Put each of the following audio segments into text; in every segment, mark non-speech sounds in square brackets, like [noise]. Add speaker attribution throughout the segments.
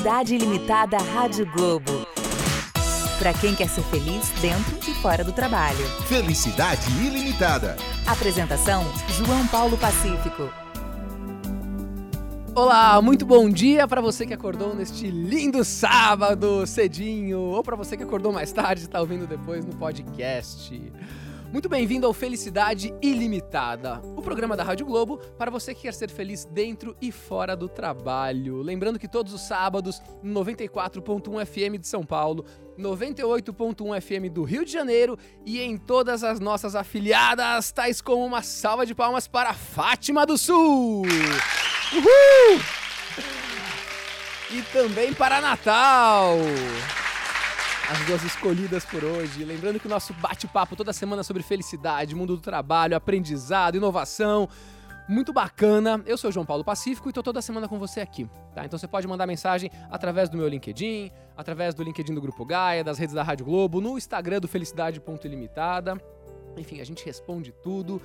Speaker 1: Felicidade Ilimitada Rádio Globo. Para quem quer ser feliz dentro e fora do trabalho.
Speaker 2: Felicidade Ilimitada.
Speaker 1: Apresentação: João Paulo Pacífico.
Speaker 3: Olá, muito bom dia para você que acordou neste lindo sábado cedinho, ou para você que acordou mais tarde e está ouvindo depois no podcast. Muito bem-vindo ao Felicidade Ilimitada, o programa da Rádio Globo para você que quer ser feliz dentro e fora do trabalho. Lembrando que todos os sábados, 94.1 FM de São Paulo, 98.1 FM do Rio de Janeiro e em todas as nossas afiliadas, tais como uma salva de palmas para Fátima do Sul. Uhul! E também para Natal as duas escolhidas por hoje. Lembrando que o nosso bate-papo toda semana sobre felicidade, mundo do trabalho, aprendizado, inovação. Muito bacana. Eu sou o João Paulo Pacífico e estou toda semana com você aqui, tá? Então você pode mandar mensagem através do meu LinkedIn, através do LinkedIn do Grupo Gaia, das redes da Rádio Globo, no Instagram do Felicidade.ilimitada. Enfim, a gente responde tudo.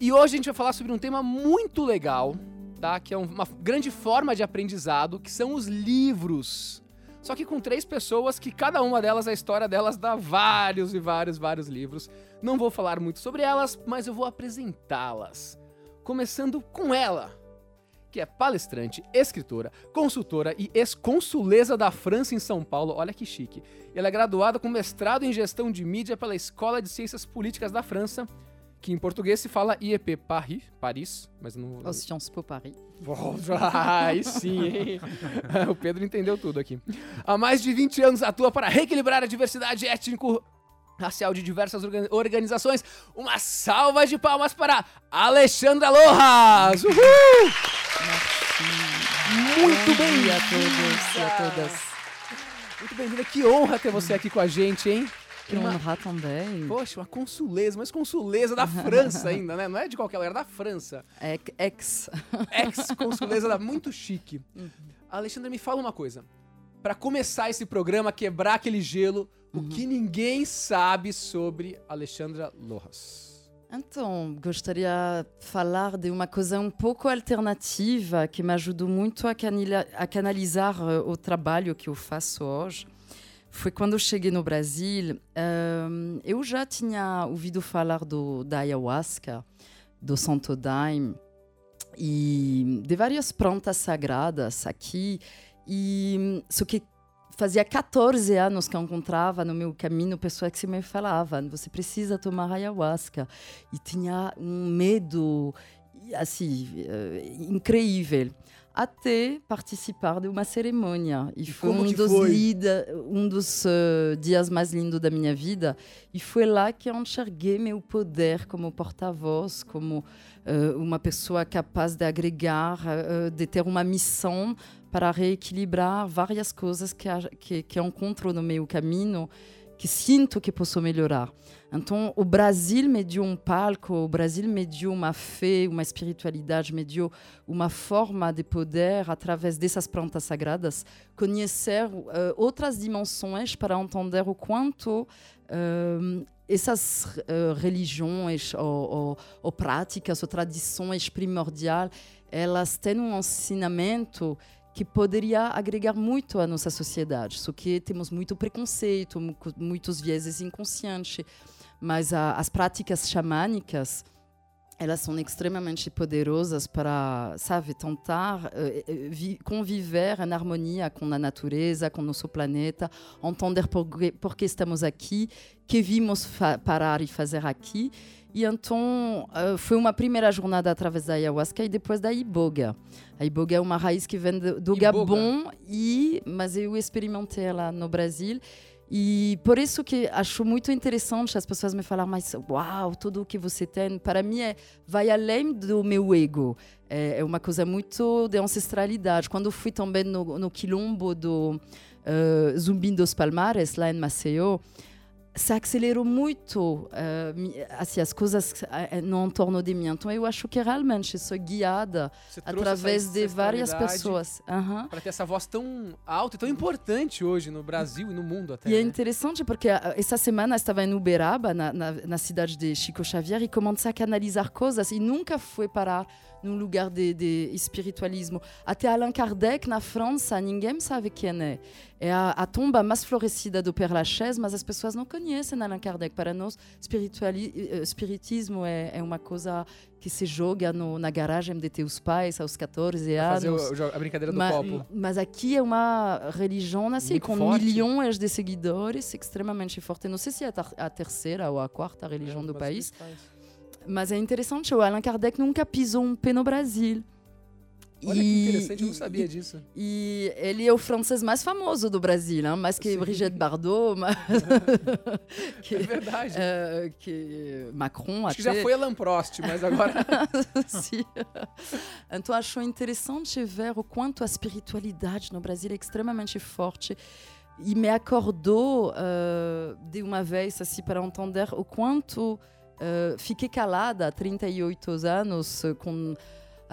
Speaker 3: E hoje a gente vai falar sobre um tema muito legal, tá? Que é uma grande forma de aprendizado, que são os livros só que com três pessoas que cada uma delas, a história delas dá vários e vários, vários livros. Não vou falar muito sobre elas, mas eu vou apresentá-las. Começando com ela, que é palestrante, escritora, consultora e ex-consuleza da França em São Paulo. Olha que chique. Ela é graduada com mestrado em gestão de mídia pela Escola de Ciências Políticas da França que em português se fala IEP Paris, Paris, mas não...
Speaker 4: Oh, Sciences Po Paris. [laughs]
Speaker 3: Aí sim, hein? [laughs] o Pedro entendeu tudo aqui. Há mais de 20 anos atua para reequilibrar a diversidade étnico racial de diversas organizações. Uma salva de palmas para Alexandra Lojas! Uhul! Muito bem
Speaker 4: a todos e a todas.
Speaker 3: Muito bem-vinda, que honra ter você aqui com a gente, hein?
Speaker 4: Que uma... honra também.
Speaker 3: Poxa, uma consuleza, mas consuleza da França ainda, né? Não é de qualquer lugar, é da França.
Speaker 4: É ex.
Speaker 3: Ex-consuleza da muito chique. Uhum. Alexandre, me fala uma coisa. Para começar esse programa, quebrar aquele gelo, uhum. o que ninguém sabe sobre Alexandra Lojas?
Speaker 4: Então, gostaria de falar de uma coisa um pouco alternativa que me ajudou muito a, a canalizar uh, o trabalho que eu faço hoje foi quando eu cheguei no Brasil. Um, eu já tinha ouvido falar do, da ayahuasca, do Santo Daime e de várias plantas sagradas aqui. E só que fazia 14 anos que eu encontrava no meu caminho pessoas que me falavam: você precisa tomar ayahuasca. E tinha um medo assim uh, incrível até participar de uma cerimônia.
Speaker 3: E, e foi um dos,
Speaker 4: foi? Lida, um dos uh, dias mais lindos da minha vida. E foi lá que eu enxerguei meu poder como porta-voz, como uh, uma pessoa capaz de agregar, uh, de ter uma missão para reequilibrar várias coisas que, que, que encontro no meu caminho, que sinto que posso melhorar. Então, o Brasil me deu um palco, o Brasil me deu uma fé, uma espiritualidade, me deu uma forma de poder, através dessas plantas sagradas, conhecer uh, outras dimensões para entender o quanto uh, essas uh, religiões ou, ou, ou, práticas ou tradições primordiais, elas têm um ensinamento que poderia agregar muito à nossa sociedade. Só que temos muito preconceito, muitos vieses inconscientes mas a, as práticas xamânicas elas são extremamente poderosas para, sabe, tentar uh, conviver em harmonia com a natureza, com nosso planeta, entender por, por que estamos aqui, que vimos parar e fazer aqui. E então uh, foi uma primeira jornada através da ayahuasca e depois da iboga. A iboga é uma raiz que vem do, do Gabão e mas eu experimentei ela no Brasil e por isso que acho muito interessante as pessoas me falar, mas uau, tudo o que você tem, para mim é, vai além do meu ego. É, é uma coisa muito de ancestralidade. Quando fui também no, no quilombo do uh, Zumbi dos Palmares, lá em Maceió, se acelerou muito uh, assim, as coisas no entorno de mim. Então, eu acho que realmente sou guiada através de várias pessoas.
Speaker 3: Uhum. Para ter essa voz tão alta e tão importante hoje no Brasil e no mundo até.
Speaker 4: E é
Speaker 3: né?
Speaker 4: é interessante porque essa semana estava em Uberaba, na, na, na, cidade de Chico Xavier, e comecei a canalizar coisas e nunca fui parar num lugar de, de espiritualismo. Até Allan Kardec, na França, ninguém sabe quem é. É a, a tomba mais florescida do Père Lachaise, mas as pessoas não conhecem Allan Kardec. Para nós, espirituali- eh, espiritismo é, é uma coisa que se joga no, na garagem de teus pais aos 14
Speaker 3: Fazer
Speaker 4: anos.
Speaker 3: o- o a brincadeira do
Speaker 4: Ma-
Speaker 3: copo.
Speaker 4: Mas aqui é uma religião assim,
Speaker 3: Muito
Speaker 4: com
Speaker 3: forte.
Speaker 4: milhões de seguidores, extremamente forte. Não sei se é a, ter- a terceira ou a quarta religião
Speaker 3: É,
Speaker 4: do
Speaker 3: mas
Speaker 4: país, mas é interessante. O Allan Kardec nunca pisou um pé no Brasil.
Speaker 3: Olha que
Speaker 4: E-
Speaker 3: interessante, eu não sabia
Speaker 4: e-
Speaker 3: disso.
Speaker 4: E ele é o francês mais famoso do Brasil, hein? mais que
Speaker 3: Sim.
Speaker 4: Brigitte Bardot, mas... [laughs] [laughs] que,
Speaker 3: É verdade.
Speaker 4: eh, que Macron
Speaker 3: Acho que já
Speaker 4: até.
Speaker 3: foi Alan Prost, mas agora. [laughs]
Speaker 4: Sim. Então, acho interessante ver o quanto a espiritualidade no Brasil é extremamente forte. E me acordou eh, de uma vez, assim, para entender o quanto eh, fiquei calada há 38 anos com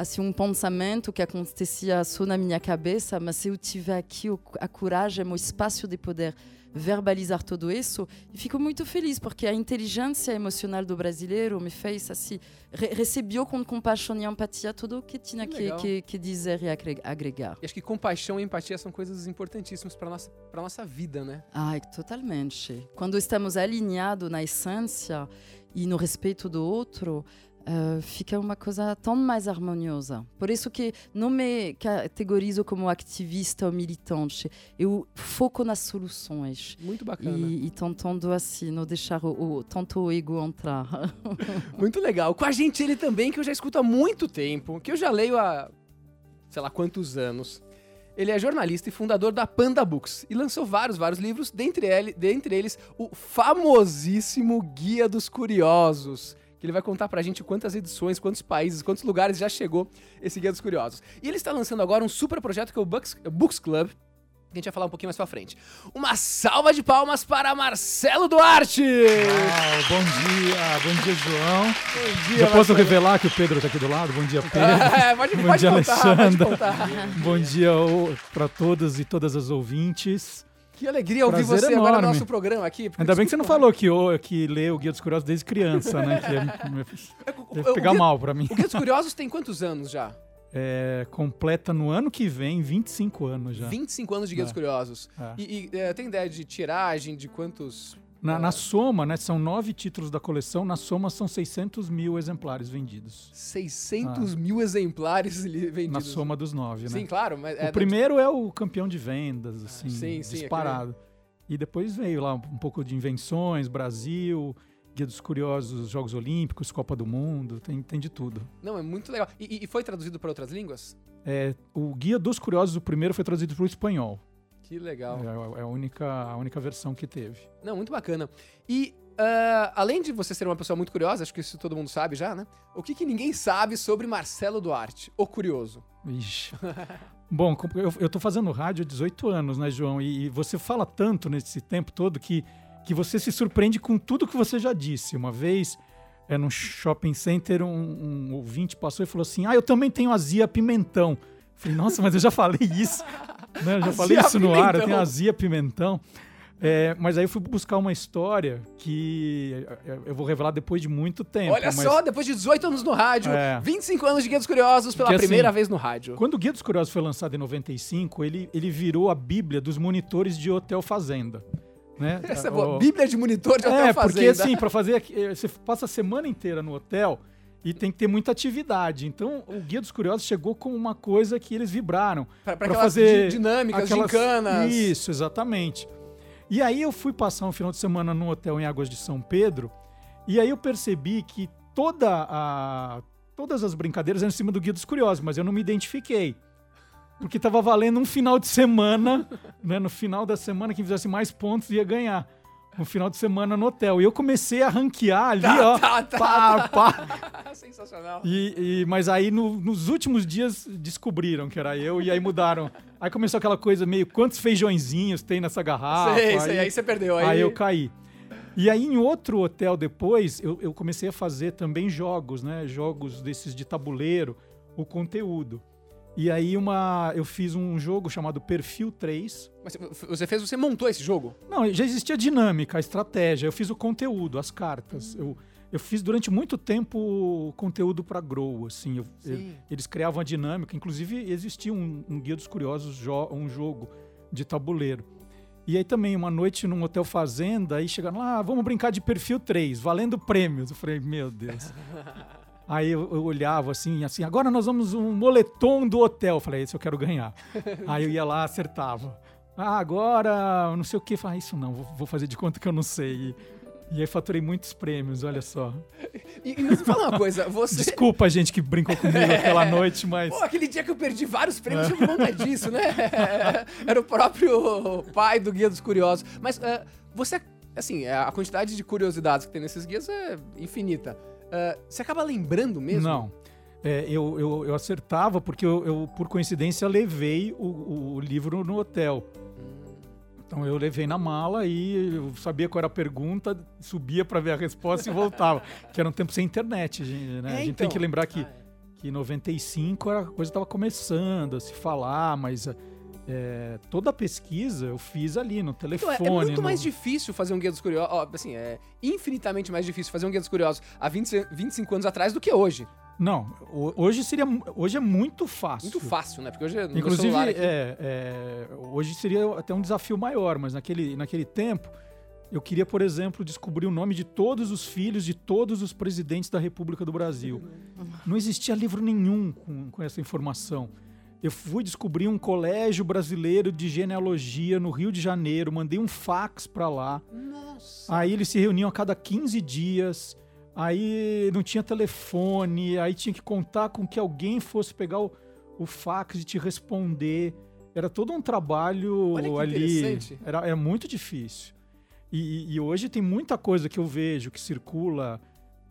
Speaker 4: assim, um pensamento que acontecia só na minha cabeça, mas se eu tiver aqui o- a coragem, o espaço de poder verbalizar tudo isso, e fico muito feliz, porque a inteligência emocional do brasileiro me fez assim, re recebeu com compaixão e empatia tudo o que tinha
Speaker 3: Que
Speaker 4: que, que, dizer e agre- agregar.
Speaker 3: E acho que compaixão e empatia são coisas importantíssimas para nossa para nossa vida, né?
Speaker 4: Ai, totalmente. Quando estamos alinhados na essência e no respeito do outro, eh, fica uma coisa tão mais harmoniosa. Por isso que não me categorizo como ativista ou militante. Eu foco nas soluções.
Speaker 3: Muito bacana.
Speaker 4: E, e tentando assim, não deixar o, o, tanto o ego entrar. [laughs]
Speaker 3: Muito legal. Com a gente ele também, que eu já escuto há muito tempo, que eu já leio há sei lá quantos anos. Ele é jornalista e fundador da Panda Books e lançou vários, vários livros, dentre, ele, dentre eles o famosíssimo Guia dos Curiosos, que ele vai contar pra gente quantas edições, quantos países, quantos lugares já chegou esse Guia dos Curiosos. E ele está lançando agora um super projeto que é o Books, Books Club, que a gente vai falar um pouquinho mais pra frente. Uma salva de palmas para Marcelo Duarte!
Speaker 5: Uau, bom dia, bom dia, João.
Speaker 3: Bom dia,
Speaker 5: Já posso
Speaker 3: Marcelo.
Speaker 5: revelar que o Pedro está aqui do lado? Bom dia, [laughs] Pedro.
Speaker 3: É, pode,
Speaker 5: Bom
Speaker 3: pode
Speaker 5: dia,
Speaker 3: contar, pode
Speaker 5: Alexandra.
Speaker 3: contar.
Speaker 5: bom dia para todos e todas as ouvintes.
Speaker 3: Que alegria ouvir
Speaker 5: Prazer
Speaker 3: você agora no
Speaker 5: enorme.
Speaker 3: nosso programa aqui.
Speaker 5: Ainda bem que você não falou que, eu, que lê o Guia dos Curiosos desde criança, né? Que
Speaker 3: é, [laughs] o-
Speaker 5: deve
Speaker 3: o
Speaker 5: pegar mal para mim.
Speaker 3: O Guia dos Curiosos tem quantos anos já?
Speaker 5: É, completa no ano que vem 25 anos já.
Speaker 3: 25 anos de Guia
Speaker 5: É.
Speaker 3: dos Curiosos.
Speaker 5: É.
Speaker 3: E, e, é, tem ideia de tiragem, de quantos...
Speaker 5: Na, na soma, né? São nove títulos da coleção. Na soma, são 600 mil exemplares vendidos.
Speaker 3: 600 mil exemplares [laughs] li-
Speaker 5: Na
Speaker 3: vendidos.
Speaker 5: soma dos nove, né?
Speaker 3: Sim, claro. Mas é,
Speaker 5: o primeiro é o campeão de vendas, assim,
Speaker 3: Sim, sim,
Speaker 5: disparado. E depois veio lá um pouco de invenções, Brasil, Guia dos Curiosos, Jogos Olímpicos, Copa do Mundo, tem, tem de tudo.
Speaker 3: Não, é muito legal. E, e- e foi traduzido para outras línguas?
Speaker 5: É, o Guia dos Curiosos, o primeiro, foi traduzido para o espanhol.
Speaker 3: Que legal.
Speaker 5: É, a- é a, única, a única versão que teve.
Speaker 3: Não, muito bacana. E ah, além de você ser uma pessoa muito curiosa, acho que isso todo mundo sabe já, né? O que, que ninguém sabe sobre Marcelo Duarte, o curioso?
Speaker 5: Ixi. [laughs] Bom, eu, eu tô fazendo rádio há 18 anos, né, João? E, e você fala tanto nesse tempo todo que, que você se surpreende com tudo que você já disse. Uma vez, é, num shopping center, um, um ouvinte passou e falou assim: Ah, eu também tenho azia pimentão. Falei, nossa, mas eu já falei isso. Né? Eu já [laughs]
Speaker 3: Azia
Speaker 5: falei isso no ar, eu tenho azia pimentão. É, mas aí eu fui buscar uma história que é, eu vou revelar depois de muito tempo.
Speaker 3: Olha
Speaker 5: mas
Speaker 3: só, depois de 18 anos no rádio,
Speaker 5: É.
Speaker 3: 25 anos de Guia dos Curiosos pela
Speaker 5: Que, assim,
Speaker 3: primeira vez no rádio.
Speaker 5: Quando o Guia dos Curiosos foi lançado em 95, ele, ele virou a bíblia dos monitores de hotel fazenda. Né? [laughs]
Speaker 3: Essa é boa. Bíblia de monitor de hotel
Speaker 5: É,
Speaker 3: fazenda.
Speaker 5: porque assim, para fazer. eh, Você passa a semana inteira no hotel e tem que ter muita atividade. Então, o Guia dos Curiosos chegou com uma coisa que eles vibraram.
Speaker 3: Aquelas
Speaker 5: fazer
Speaker 3: di- dinâmicas,
Speaker 5: aquelas-
Speaker 3: gincanas.
Speaker 5: Isso, exatamente. E aí eu fui passar um final de semana no hotel em Águas de São Pedro, e aí eu percebi que toda a, todas as brincadeiras eram em cima do Guia dos Curiosos, mas eu não me identifiquei. Porque estava valendo um final de semana, né? No final da semana, quem fizesse mais pontos ia ganhar. Um final de semana no hotel. E eu comecei a ranquear ali,
Speaker 3: Tá,
Speaker 5: ó.
Speaker 3: tá, tá,
Speaker 5: pá, pá. [laughs]
Speaker 3: Sensacional.
Speaker 5: E, e- mas aí no- nos últimos dias descobriram que era eu e aí mudaram. Aí começou aquela coisa meio quantos feijõezinhos tem nessa garrafa.
Speaker 3: sei, sei, aí você perdeu. Aí,
Speaker 5: aí eu caí. E aí em outro hotel depois eu, eu comecei a fazer também jogos, né? Jogos desses de tabuleiro, o conteúdo. E aí uma, eu fiz um jogo chamado Perfil 3.
Speaker 3: Mas você fez, você montou esse jogo?
Speaker 5: Não, já existia dinâmica, a estratégia. Eu fiz o conteúdo, as cartas. Eu, Eu fiz durante muito tempo conteúdo para Grow, assim. eu-
Speaker 3: Sim.
Speaker 5: eles criavam a dinâmica. Inclusive, existia um, um Guia dos Curiosos, jo- um jogo de tabuleiro. E aí também, uma noite num hotel fazenda, aí chegaram lá, ah, vamos brincar de perfil 3, valendo prêmios. Eu falei, meu Deus. [laughs] aí eu, eu olhava assim, assim, agora nós vamos um moletom do hotel. Eu falei, esse eu quero ganhar. [laughs] aí eu ia lá, acertava. Ah, agora, não sei o que. Falei, ah, isso não, vou, fazer de conta que eu não sei. E, e aí faturei muitos prêmios, olha só.
Speaker 3: E, e me fala uma coisa, você. [laughs]
Speaker 5: Desculpa a gente que brincou comigo aquela noite, mas...
Speaker 3: Pô, aquele dia que eu perdi vários prêmios por conta disso, né? [laughs] Era o próprio pai do Guia dos Curiosos. Mas eh, você, assim, a quantidade de curiosidades que tem nesses guias é infinita. Eh, você acaba lembrando mesmo?
Speaker 5: Não. É, eu, eu, eu acertava porque eu, eu, por coincidência, levei o, o livro no hotel. Então eu levei na mala e eu sabia qual era a pergunta, subia para ver a resposta e voltava. [laughs] que era um tempo sem internet, gente, né?
Speaker 3: É,
Speaker 5: a gente
Speaker 3: então.
Speaker 5: tem que lembrar que,
Speaker 3: Ah, é.
Speaker 5: que em 95 era- a coisa estava começando a se falar, mas é, toda a pesquisa eu fiz ali no
Speaker 3: Então,
Speaker 5: telefone.
Speaker 3: é, é muito
Speaker 5: no-
Speaker 3: mais difícil fazer um Guia dos Curiosos. ó, assim, é infinitamente mais difícil fazer um Guia dos Curiosos há 20, 25 anos atrás do que hoje.
Speaker 5: Não, ho- hoje seria hoje é muito fácil.
Speaker 3: Muito fácil, né? Porque hoje meu
Speaker 5: Inclusive,
Speaker 3: aqui-
Speaker 5: é, é, hoje seria até um desafio maior, mas naquele, naquele tempo eu queria, por exemplo, descobrir o nome de todos os filhos de todos os presidentes da República do Brasil. Não existia livro nenhum com, com essa informação. Eu fui descobrir um colégio brasileiro de genealogia no Rio de Janeiro, mandei um fax para lá.
Speaker 3: Nossa.
Speaker 5: Aí eles se reuniam a cada 15 dias. Aí não tinha telefone, aí tinha que contar com que alguém fosse pegar o, o fax e te responder. Era todo um trabalho ali.
Speaker 3: interessante.
Speaker 5: Era, era muito difícil. E, e- e hoje tem muita coisa que eu vejo que circula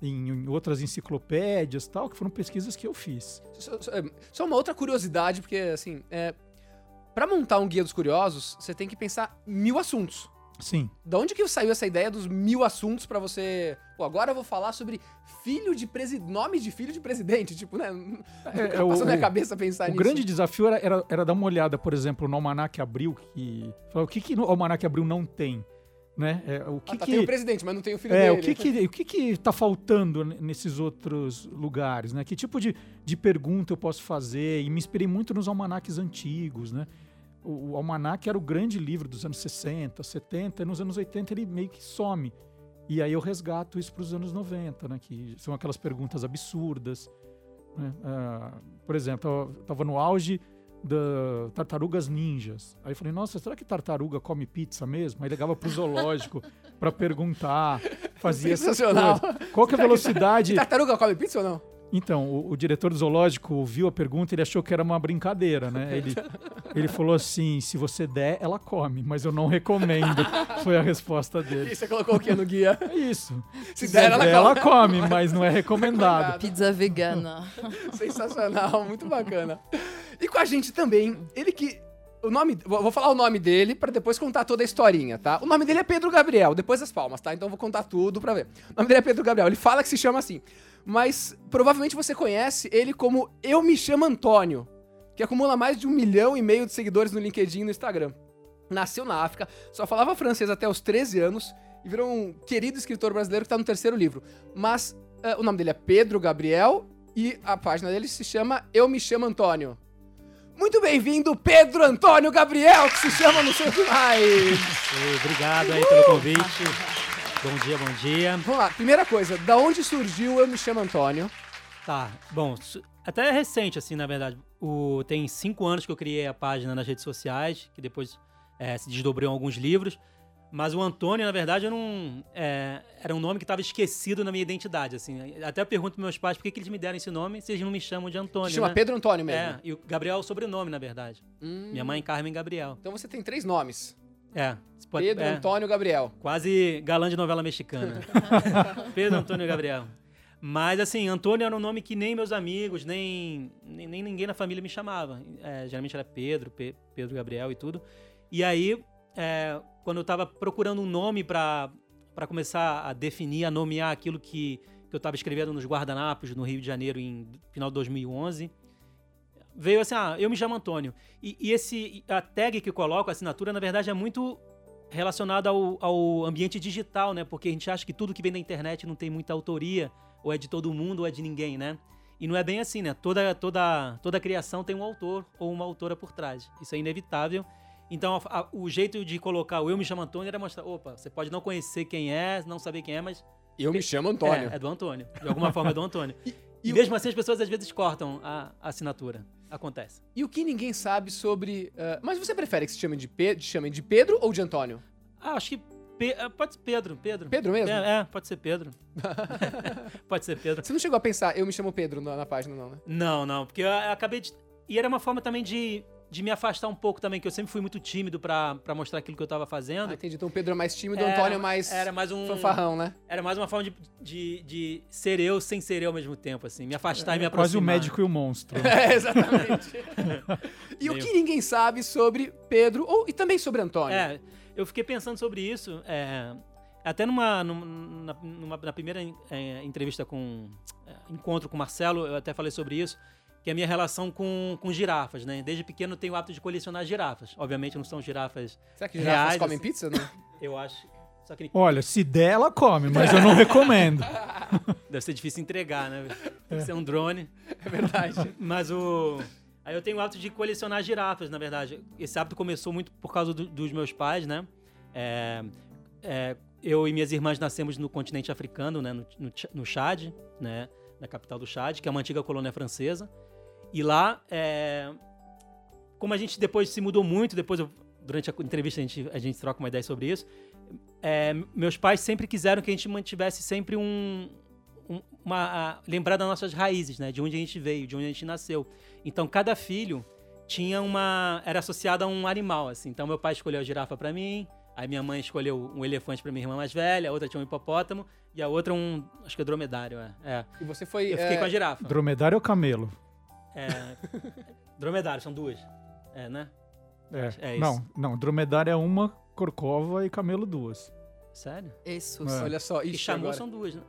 Speaker 5: em, em outras enciclopédias tal, que foram pesquisas que eu fiz.
Speaker 3: Só, só- é, uma outra curiosidade, porque assim, é, para montar um guia dos curiosos, você tem que pensar mil assuntos.
Speaker 5: Sim.
Speaker 3: Da onde que saiu essa ideia dos mil assuntos pra você? Pô, agora eu vou falar sobre filho de presidente, nome de filho de presidente, [laughs] tipo, né?
Speaker 5: É, é, o-
Speaker 3: passou na minha
Speaker 5: o-
Speaker 3: cabeça pensar
Speaker 5: O
Speaker 3: nisso.
Speaker 5: grande desafio era, era, era dar uma olhada, por exemplo, no Almanac Abril, que. O que, que no Almanac Abril não tem? Né? É, o que
Speaker 3: Ah, tá,
Speaker 5: que...
Speaker 3: tem o presidente, mas não tem o filho
Speaker 5: É,
Speaker 3: dele.
Speaker 5: o que que, o que que tá faltando nesses outros lugares, né? Que tipo de, de pergunta eu posso fazer? E me inspirei muito nos almanaques antigos, né? O, o almanac era o grande livro dos anos 60, 70, e nos anos 80 ele meio que some. E aí eu resgato isso para os anos 90, né? Que são aquelas perguntas absurdas. né? Ah, por exemplo, eu tava no auge da tartarugas ninjas. Aí eu falei, nossa, será que tartaruga come pizza mesmo? Aí ligava pro zoológico [laughs] para perguntar, fazia essas
Speaker 3: Sensacional.
Speaker 5: coisas. Qual que é a velocidade?
Speaker 3: Tartaruga come pizza ou não?
Speaker 5: Então, o, o diretor do zoológico ouviu a pergunta, ele achou que era uma brincadeira, né? [laughs] Ele, ele falou assim, se você der, ela come, mas eu não recomendo. [laughs] Foi a resposta
Speaker 3: E
Speaker 5: dele.
Speaker 3: você colocou o que no guia?
Speaker 5: É isso.
Speaker 3: Se der, ela
Speaker 5: ela
Speaker 3: come.
Speaker 5: come, mas não é recomendado.
Speaker 4: Pizza vegana.
Speaker 3: Sensacional, muito bacana. E com a gente também, ele que. O nome. Vou falar o nome dele pra depois contar toda a historinha, tá? O nome dele é Pedro Gabriel, depois das palmas, tá? Então eu vou contar tudo pra ver. O nome dele é Pedro Gabriel, ele fala que se chama assim. Mas provavelmente você conhece ele como Eu Me Chamo Antônio, que acumula mais de um milhão e meio de seguidores no LinkedIn e no Instagram. Nasceu na África, só falava francês até os 13 anos e virou um querido escritor brasileiro que tá no terceiro livro. Mas eh, o nome dele é Pedro Gabriel e a página dele se chama Eu Me Chamo Antônio. Muito bem-vindo, Pedro Antônio Gabriel, que se chama não sei o que mais.
Speaker 6: Obrigado aí pelo convite. Bom dia, bom dia.
Speaker 3: Vamos lá, primeira coisa, da onde surgiu Eu Me Chamo Antônio?
Speaker 6: Tá, bom, até é recente, assim, na verdade. O, tem cinco anos que eu criei a página nas redes sociais, que depois é, se desdobrou em alguns livros. Mas o Antônio, na verdade, eu não, é, era um nome que estava esquecido na minha identidade, assim. Até eu pergunto pros meus pais por que, que eles me deram esse nome se eles não me chamam de Antônio,
Speaker 3: Se chama
Speaker 6: né?
Speaker 3: Pedro Antônio mesmo.
Speaker 6: É, e o Gabriel é o sobrenome, na verdade.
Speaker 3: Hum,
Speaker 6: Minha mãe, Carmen Gabriel.
Speaker 3: Então você tem três nomes:
Speaker 6: É, pode-
Speaker 3: Pedro
Speaker 6: é.
Speaker 3: Antônio Gabriel.
Speaker 6: Quase galã de novela mexicana. [laughs] Pedro Antônio Gabriel. Mas, assim, Antônio era um nome que nem meus amigos, nem, nem, nem ninguém na família me chamava. É, geralmente era Pedro, Pe- Pedro Gabriel e tudo. E aí, é, quando eu tava procurando um nome pra começar a definir, a nomear aquilo que, que eu tava escrevendo nos guardanapos no Rio de Janeiro em final de 2011, veio assim, ah, eu me chamo Antônio. E, e esse, a tag que eu coloco, a assinatura, na verdade é muito relacionado ao, ao ambiente digital, né? Porque a gente acha que tudo que vem da internet não tem muita autoria, ou é de todo mundo, ou é de ninguém, né? E não é bem assim, né? Toda, toda, toda criação tem um autor ou uma autora por trás. Isso é inevitável. Então, a- a- o jeito de colocar o Eu Me Chamo Antônio era mostrar, opa, você pode não conhecer quem é, não saber quem é, mas
Speaker 3: Eu me chamo Antônio.
Speaker 6: é, é do Antônio. De alguma forma é do Antônio. [laughs]
Speaker 3: E-
Speaker 6: E,
Speaker 3: e o-
Speaker 6: mesmo assim as pessoas às vezes cortam a, a assinatura. Acontece.
Speaker 3: E o que ninguém sabe sobre. ah, mas você prefere que se chamem de, Pe chamem de Pedro ou de Antônio?
Speaker 6: Ah, acho que Pe- ah, pode ser Pedro, Pedro.
Speaker 3: Pedro mesmo?
Speaker 6: É, é, pode ser Pedro. [laughs] pode ser Pedro.
Speaker 3: Você não chegou a pensar, eu me chamo Pedro na, na página, não, né?
Speaker 6: Não, não, porque eu, eu acabei de. E era uma forma também de, de me afastar um pouco também, que eu sempre fui muito tímido pra, pra mostrar aquilo que eu tava fazendo.
Speaker 3: Ah, entendi. Então o Pedro é mais tímido, o Antônio é mais
Speaker 6: Era mais um.
Speaker 3: fanfarrão, né?
Speaker 6: Era mais uma forma de, de, de ser eu sem ser eu ao mesmo tempo, assim. Me afastar e me aproximar.
Speaker 5: Quase o médico e o monstro. [laughs]
Speaker 3: É, exatamente. [laughs] e o
Speaker 6: Meio-
Speaker 3: que ninguém sabe sobre Pedro ou, e também sobre Antônio?
Speaker 6: É, eu fiquei pensando sobre isso. é, até numa, num- na, numa- na primeira é, entrevista com. é, encontro com o Marcelo, eu até falei sobre isso. Que é a minha relação com, com girafas, né? Desde pequeno eu tenho o hábito de colecionar girafas. Obviamente não são girafas,
Speaker 3: Será que girafas
Speaker 6: Reais,
Speaker 3: comem
Speaker 6: assim.
Speaker 3: pizza? Não? [laughs]
Speaker 6: eu acho. Só que
Speaker 5: Olha, se der, ela come, mas eu não recomendo. [laughs]
Speaker 6: deve ser difícil entregar, né? Tem que ser um drone.
Speaker 3: É verdade.
Speaker 6: Mas o. Aí eu tenho o hábito de colecionar girafas, na verdade. Esse hábito começou muito por causa do- dos meus pais, né? É, é, eu e minhas irmãs nascemos no continente africano, né? No, no, no Chad, né? Na capital do Chad, que é uma antiga colônia francesa. E lá, é, como a gente depois se mudou muito, depois eu- durante a entrevista a gente, a gente troca uma ideia sobre isso. é, meus pais sempre quiseram que a gente mantivesse sempre um, um- uma a- lembrar das nossas raízes, né? De onde a gente veio, de onde a gente nasceu. Então cada filho tinha uma era associado a um animal, assim. Então meu pai escolheu a girafa pra mim, aí minha mãe escolheu um elefante pra minha irmã mais velha, a outra tinha um hipopótamo e a outra um, acho que é dromedário, é. é.
Speaker 3: E você foi.
Speaker 6: Eu fiquei
Speaker 3: é,
Speaker 6: com a girafa.
Speaker 5: Dromedário ou camelo?
Speaker 6: É, dromedário, são duas. É, né?
Speaker 5: É.
Speaker 6: É isso.
Speaker 5: Não, não, dromedário é uma, corcova e camelo duas.
Speaker 6: Sério?
Speaker 4: Isso.
Speaker 5: É.
Speaker 3: Olha só,
Speaker 6: E
Speaker 3: ixi,
Speaker 6: chamou
Speaker 3: agora.
Speaker 6: são duas, né?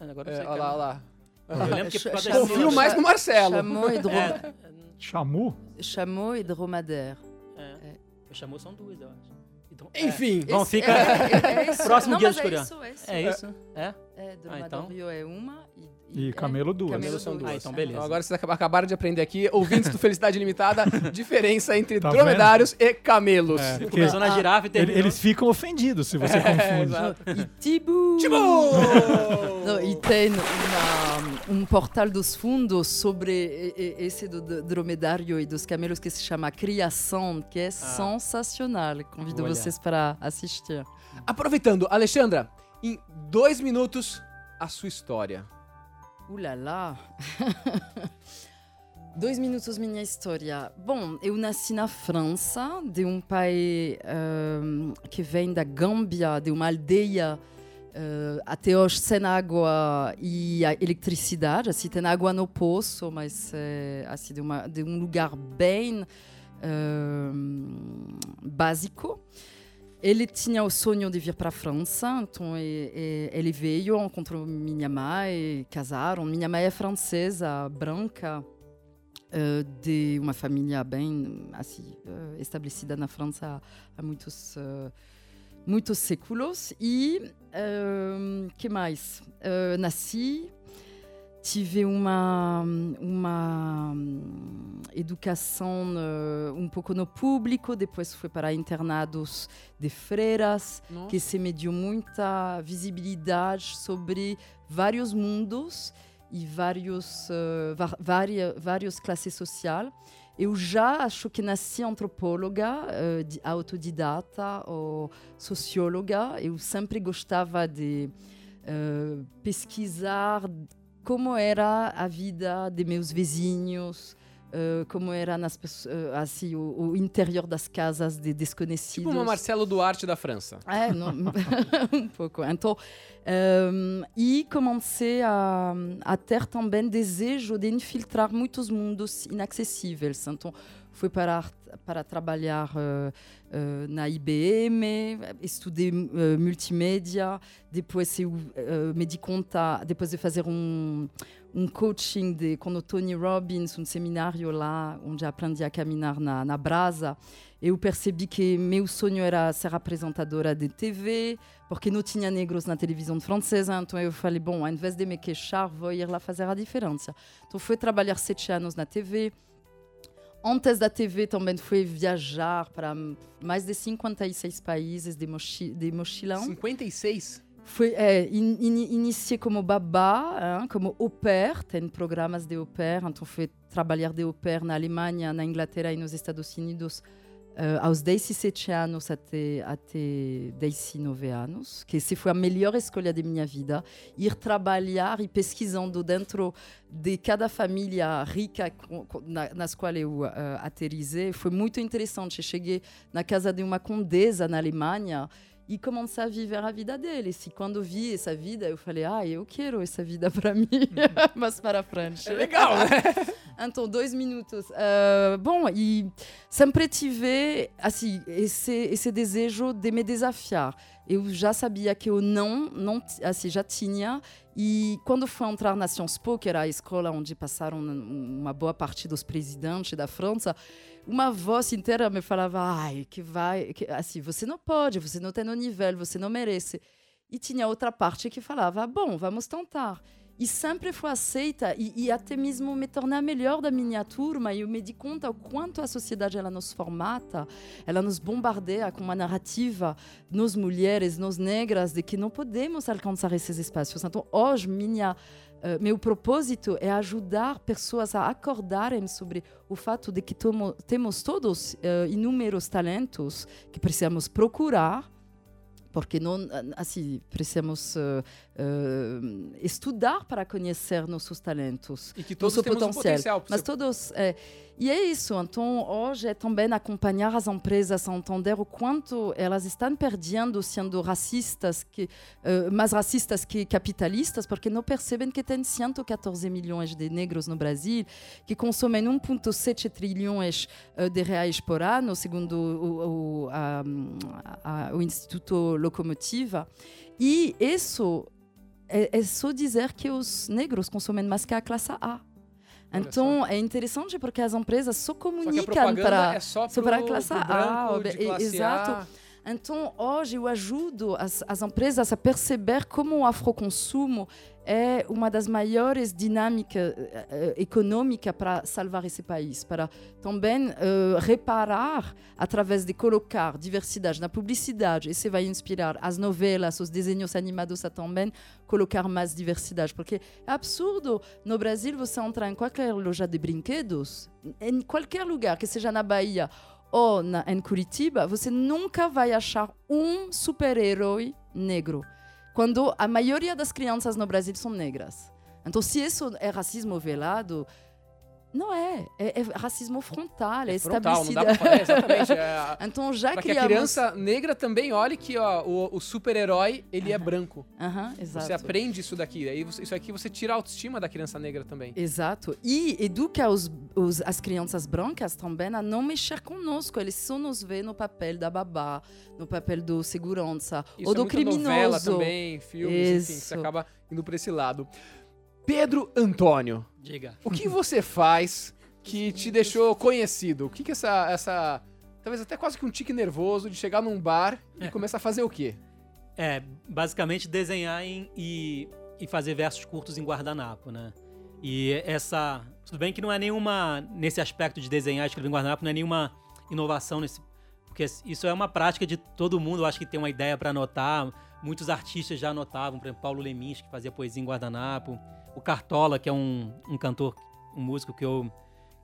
Speaker 6: É, Agora eu
Speaker 3: É, olha lá, olha lá.
Speaker 6: Eu lembro que [laughs]
Speaker 3: Confio mais no Marcelo.
Speaker 4: Chameau e, dro-
Speaker 6: É,
Speaker 5: Chamu?
Speaker 4: chameau e dromadaire.
Speaker 6: é. Chamou são duas, eu acho. Então,
Speaker 3: Enfim.
Speaker 6: Bom,
Speaker 4: Esse-
Speaker 6: fica-
Speaker 4: é- é- é isso.
Speaker 6: Próximo
Speaker 4: Não,
Speaker 6: Guia
Speaker 4: é isso, é isso.
Speaker 6: É, é isso? É?
Speaker 4: É,
Speaker 6: então.
Speaker 4: dromedário é uma e...
Speaker 5: E
Speaker 4: é,
Speaker 5: camelo duas.
Speaker 4: Camelo
Speaker 3: são
Speaker 4: duas.
Speaker 3: duas.
Speaker 6: Ah, então beleza.
Speaker 3: Então, agora vocês acab- acabaram de aprender aqui, ouvintes do Felicidade Limitada, [laughs] diferença entre
Speaker 5: Tá
Speaker 3: dromedários e camelos.
Speaker 5: É, porque
Speaker 6: Começou na girafa e
Speaker 5: ele-
Speaker 6: terminou.
Speaker 5: eles ficam ofendidos se você
Speaker 3: É,
Speaker 5: confunde.
Speaker 4: E Tibu!
Speaker 3: Tibu! [laughs]
Speaker 4: Não, e tem uma- um portal dos fundos sobre esse do dromedário e dos camelos que se chama Criação, que é sensacional. Convido
Speaker 6: Vou olhar.
Speaker 4: vocês para assistir.
Speaker 3: Aproveitando, Alexandra, em dois minutos, a sua história.
Speaker 4: Uh lá lá! Dois minutos minha história. Bom, eu nasci na França, de um pai ahm, que vem da Gâmbia, de uma aldeia ah, até hoje sem água e eletricidade. Assim, tem água no poço, mas é assim, de, uma, de um lugar bem ahm, básico. Ele tinha o sonho de vir para a França, então e- e- ele veio, encontrou minha mãe, casaram. Minha mãe é francesa, branca, eh, de uma família bem assim, eh, estabelecida na França há, muitos, eh, muitos séculos. E eh, que mais? Nasci, tive uma, uma hum, educação eh, um pouco no público, depois fui para internados de freiras, que se me deu muita visibilidade sobre vários mundos e vários, eh, va- várias, várias classes sociais. Eu já acho que nasci antropóloga, eh, di- autodidata ou socióloga. Eu sempre gostava de eh, pesquisar como era a vida de meus vizinhos, como era nas assim, o, o interior das casas de desconhecidos.
Speaker 3: Tipo uma Marcelo Duarte da França.
Speaker 4: É, não, [laughs] um pouco. Então, ehm, e comecei a, a ter também desejo de infiltrar muitos mundos inacessíveis. Então, fui para, para trabalhar uh, uh, na IBM, estudei uh, multimédia, depois eu me di conta, depois de fazer um, um coaching de, com o Tony Robbins, um seminário lá, onde aprendi a caminhar na, na brasa, eu percebi que meu sonho era ser apresentadora de TV, porque não tinha negros na televisão francesa. Então eu falei, bom, ao invés de me queixar, vou ir lá fazer a diferença. Então fui trabalhar sete anos na TV. Antes da TV também fui viajar para mais de 56 países de, mochi de mochilão.
Speaker 3: 56?
Speaker 4: Fui, é, in, in, iniciei como babá, hein, como au pair, tem programas de au pair, então fui trabalhar de au pair na Alemanha, na Inglaterra e nos Estados Unidos uh, aos 17 anos até, até 19 anos, que se foi a melhor escolha de minha vida. Ir trabalhar e pesquisando dentro de cada família rica na, nas quais eu uh, aterrizei. Foi muito interessante. Cheguei na casa de uma condesa na Alemanha e começar a viver a vida deles. E quando vi essa vida, eu falei, ah, eu quero essa vida para mim, [laughs] mas para frente.
Speaker 3: É legal, né? [laughs]
Speaker 4: então, dois minutos. Uh, bom, e sempre tive assim, esse, esse desejo de me desafiar. Eu já sabia que eu não, não assim, já tinha. E quando fui entrar na Sciences Po, que era a escola onde passaram uma boa parte dos presidentes da França, uma voz inteira me falava, ai, que vai, que, assim, você não pode, você não tem no nível, você não merece. E tinha outra parte que falava, bom, vamos tentar. E sempre foi aceita, e, e até mesmo me tornei a melhor da minha turma, e eu me di conta o quanto a sociedade ela nos formata, ela nos bombardeia com uma narrativa, nós mulheres, nós negras, de que não podemos alcançar esses espaços. Então, hoje, minha Uh, meu propósito é ajudar pessoas a acordarem sobre o fato de que tomo, temos todos uh, inúmeros talentos que precisamos procurar porque não assim precisamos uh, uh, estudar para conhecer nossos talentos
Speaker 3: e que todos nosso
Speaker 4: potencial.
Speaker 3: Um potencial
Speaker 4: mas todos é, e é isso então hoje é também acompanhar as empresas a entender o quanto elas estão perdendo sendo racistas que uh, mais racistas que capitalistas porque não percebem que tem 114 milhões de negros no Brasil que consomem 1,7 trilhões de reais por ano segundo o, o, a, a, o Instituto locomotiva. E isso é, é só dizer que os negros consomem mais que a classe A. Então é interessante porque as empresas só comunicam
Speaker 3: só
Speaker 4: para
Speaker 3: é só
Speaker 4: para a classe
Speaker 3: A.
Speaker 4: Exato.
Speaker 3: A.
Speaker 4: Então, hoje eu ajudo as, as empresas a perceber como o afroconsumo é uma das maiores dinâmicas uh, econômicas para salvar esse país, para também uh, reparar através de colocar diversidade na publicidade. Isso vai inspirar as novelas, os desenhos animados a também colocar mais diversidade, porque é absurdo no Brasil você entrar em qualquer loja de brinquedos, em qualquer lugar, que seja na Bahia ou na, em Curitiba, você nunca vai achar um super-herói negro. Quando a maioria das crianças no Brasil são negras. Então, se isso é racismo velado, não é, é, é racismo frontal, é, é
Speaker 3: frontal, não dá pra falar, exatamente. É, [laughs]
Speaker 4: então já
Speaker 3: pra
Speaker 4: criamos...
Speaker 3: que a criança negra também olhe que ó, o, o super-herói, ele é branco.
Speaker 4: Aham, exato.
Speaker 3: Você aprende isso daqui, aí você, isso aqui você tira a autoestima da criança negra também.
Speaker 4: Exato. E educa os, os, as crianças brancas também a não mexer conosco, eles só nos vê no papel da babá, no papel do segurança,
Speaker 3: isso
Speaker 4: ou
Speaker 3: é
Speaker 4: do criminoso.
Speaker 3: novela também, filmes,
Speaker 4: isso.
Speaker 3: enfim, você acaba indo pra esse lado. Pedro Antônio.
Speaker 6: Diga.
Speaker 3: O que você faz que te deixou conhecido? O que que essa, essa talvez até quase que um tique nervoso de chegar num bar e
Speaker 6: É.
Speaker 3: começar a fazer o quê?
Speaker 6: É, basicamente desenhar em- e, e fazer versos curtos em guardanapo, né? E essa. Tudo bem que não é nenhuma. Nesse aspecto de desenhar e escrever em guardanapo, não é nenhuma inovação nesse. Porque isso é uma prática de todo mundo, eu acho que tem uma ideia para anotar. Muitos artistas já anotavam, por exemplo, Paulo Lemis, que fazia poesia em guardanapo. O Cartola, que é um, um cantor, um músico que eu,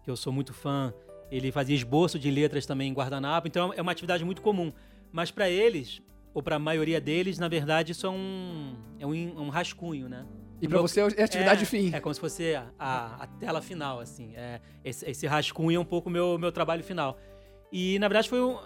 Speaker 6: que eu sou muito fã, ele fazia esboço de letras também em guardanapo. Então é uma atividade muito comum. Mas para eles, ou para a maioria deles, na verdade, isso é um, é um, um rascunho, né?
Speaker 3: E
Speaker 6: meu-
Speaker 3: você é atividade
Speaker 6: é,
Speaker 3: fim.
Speaker 6: É como se fosse a, a, a tela final, assim. É, esse, esse rascunho é um pouco o meu, meu trabalho final. E, na verdade, foi um-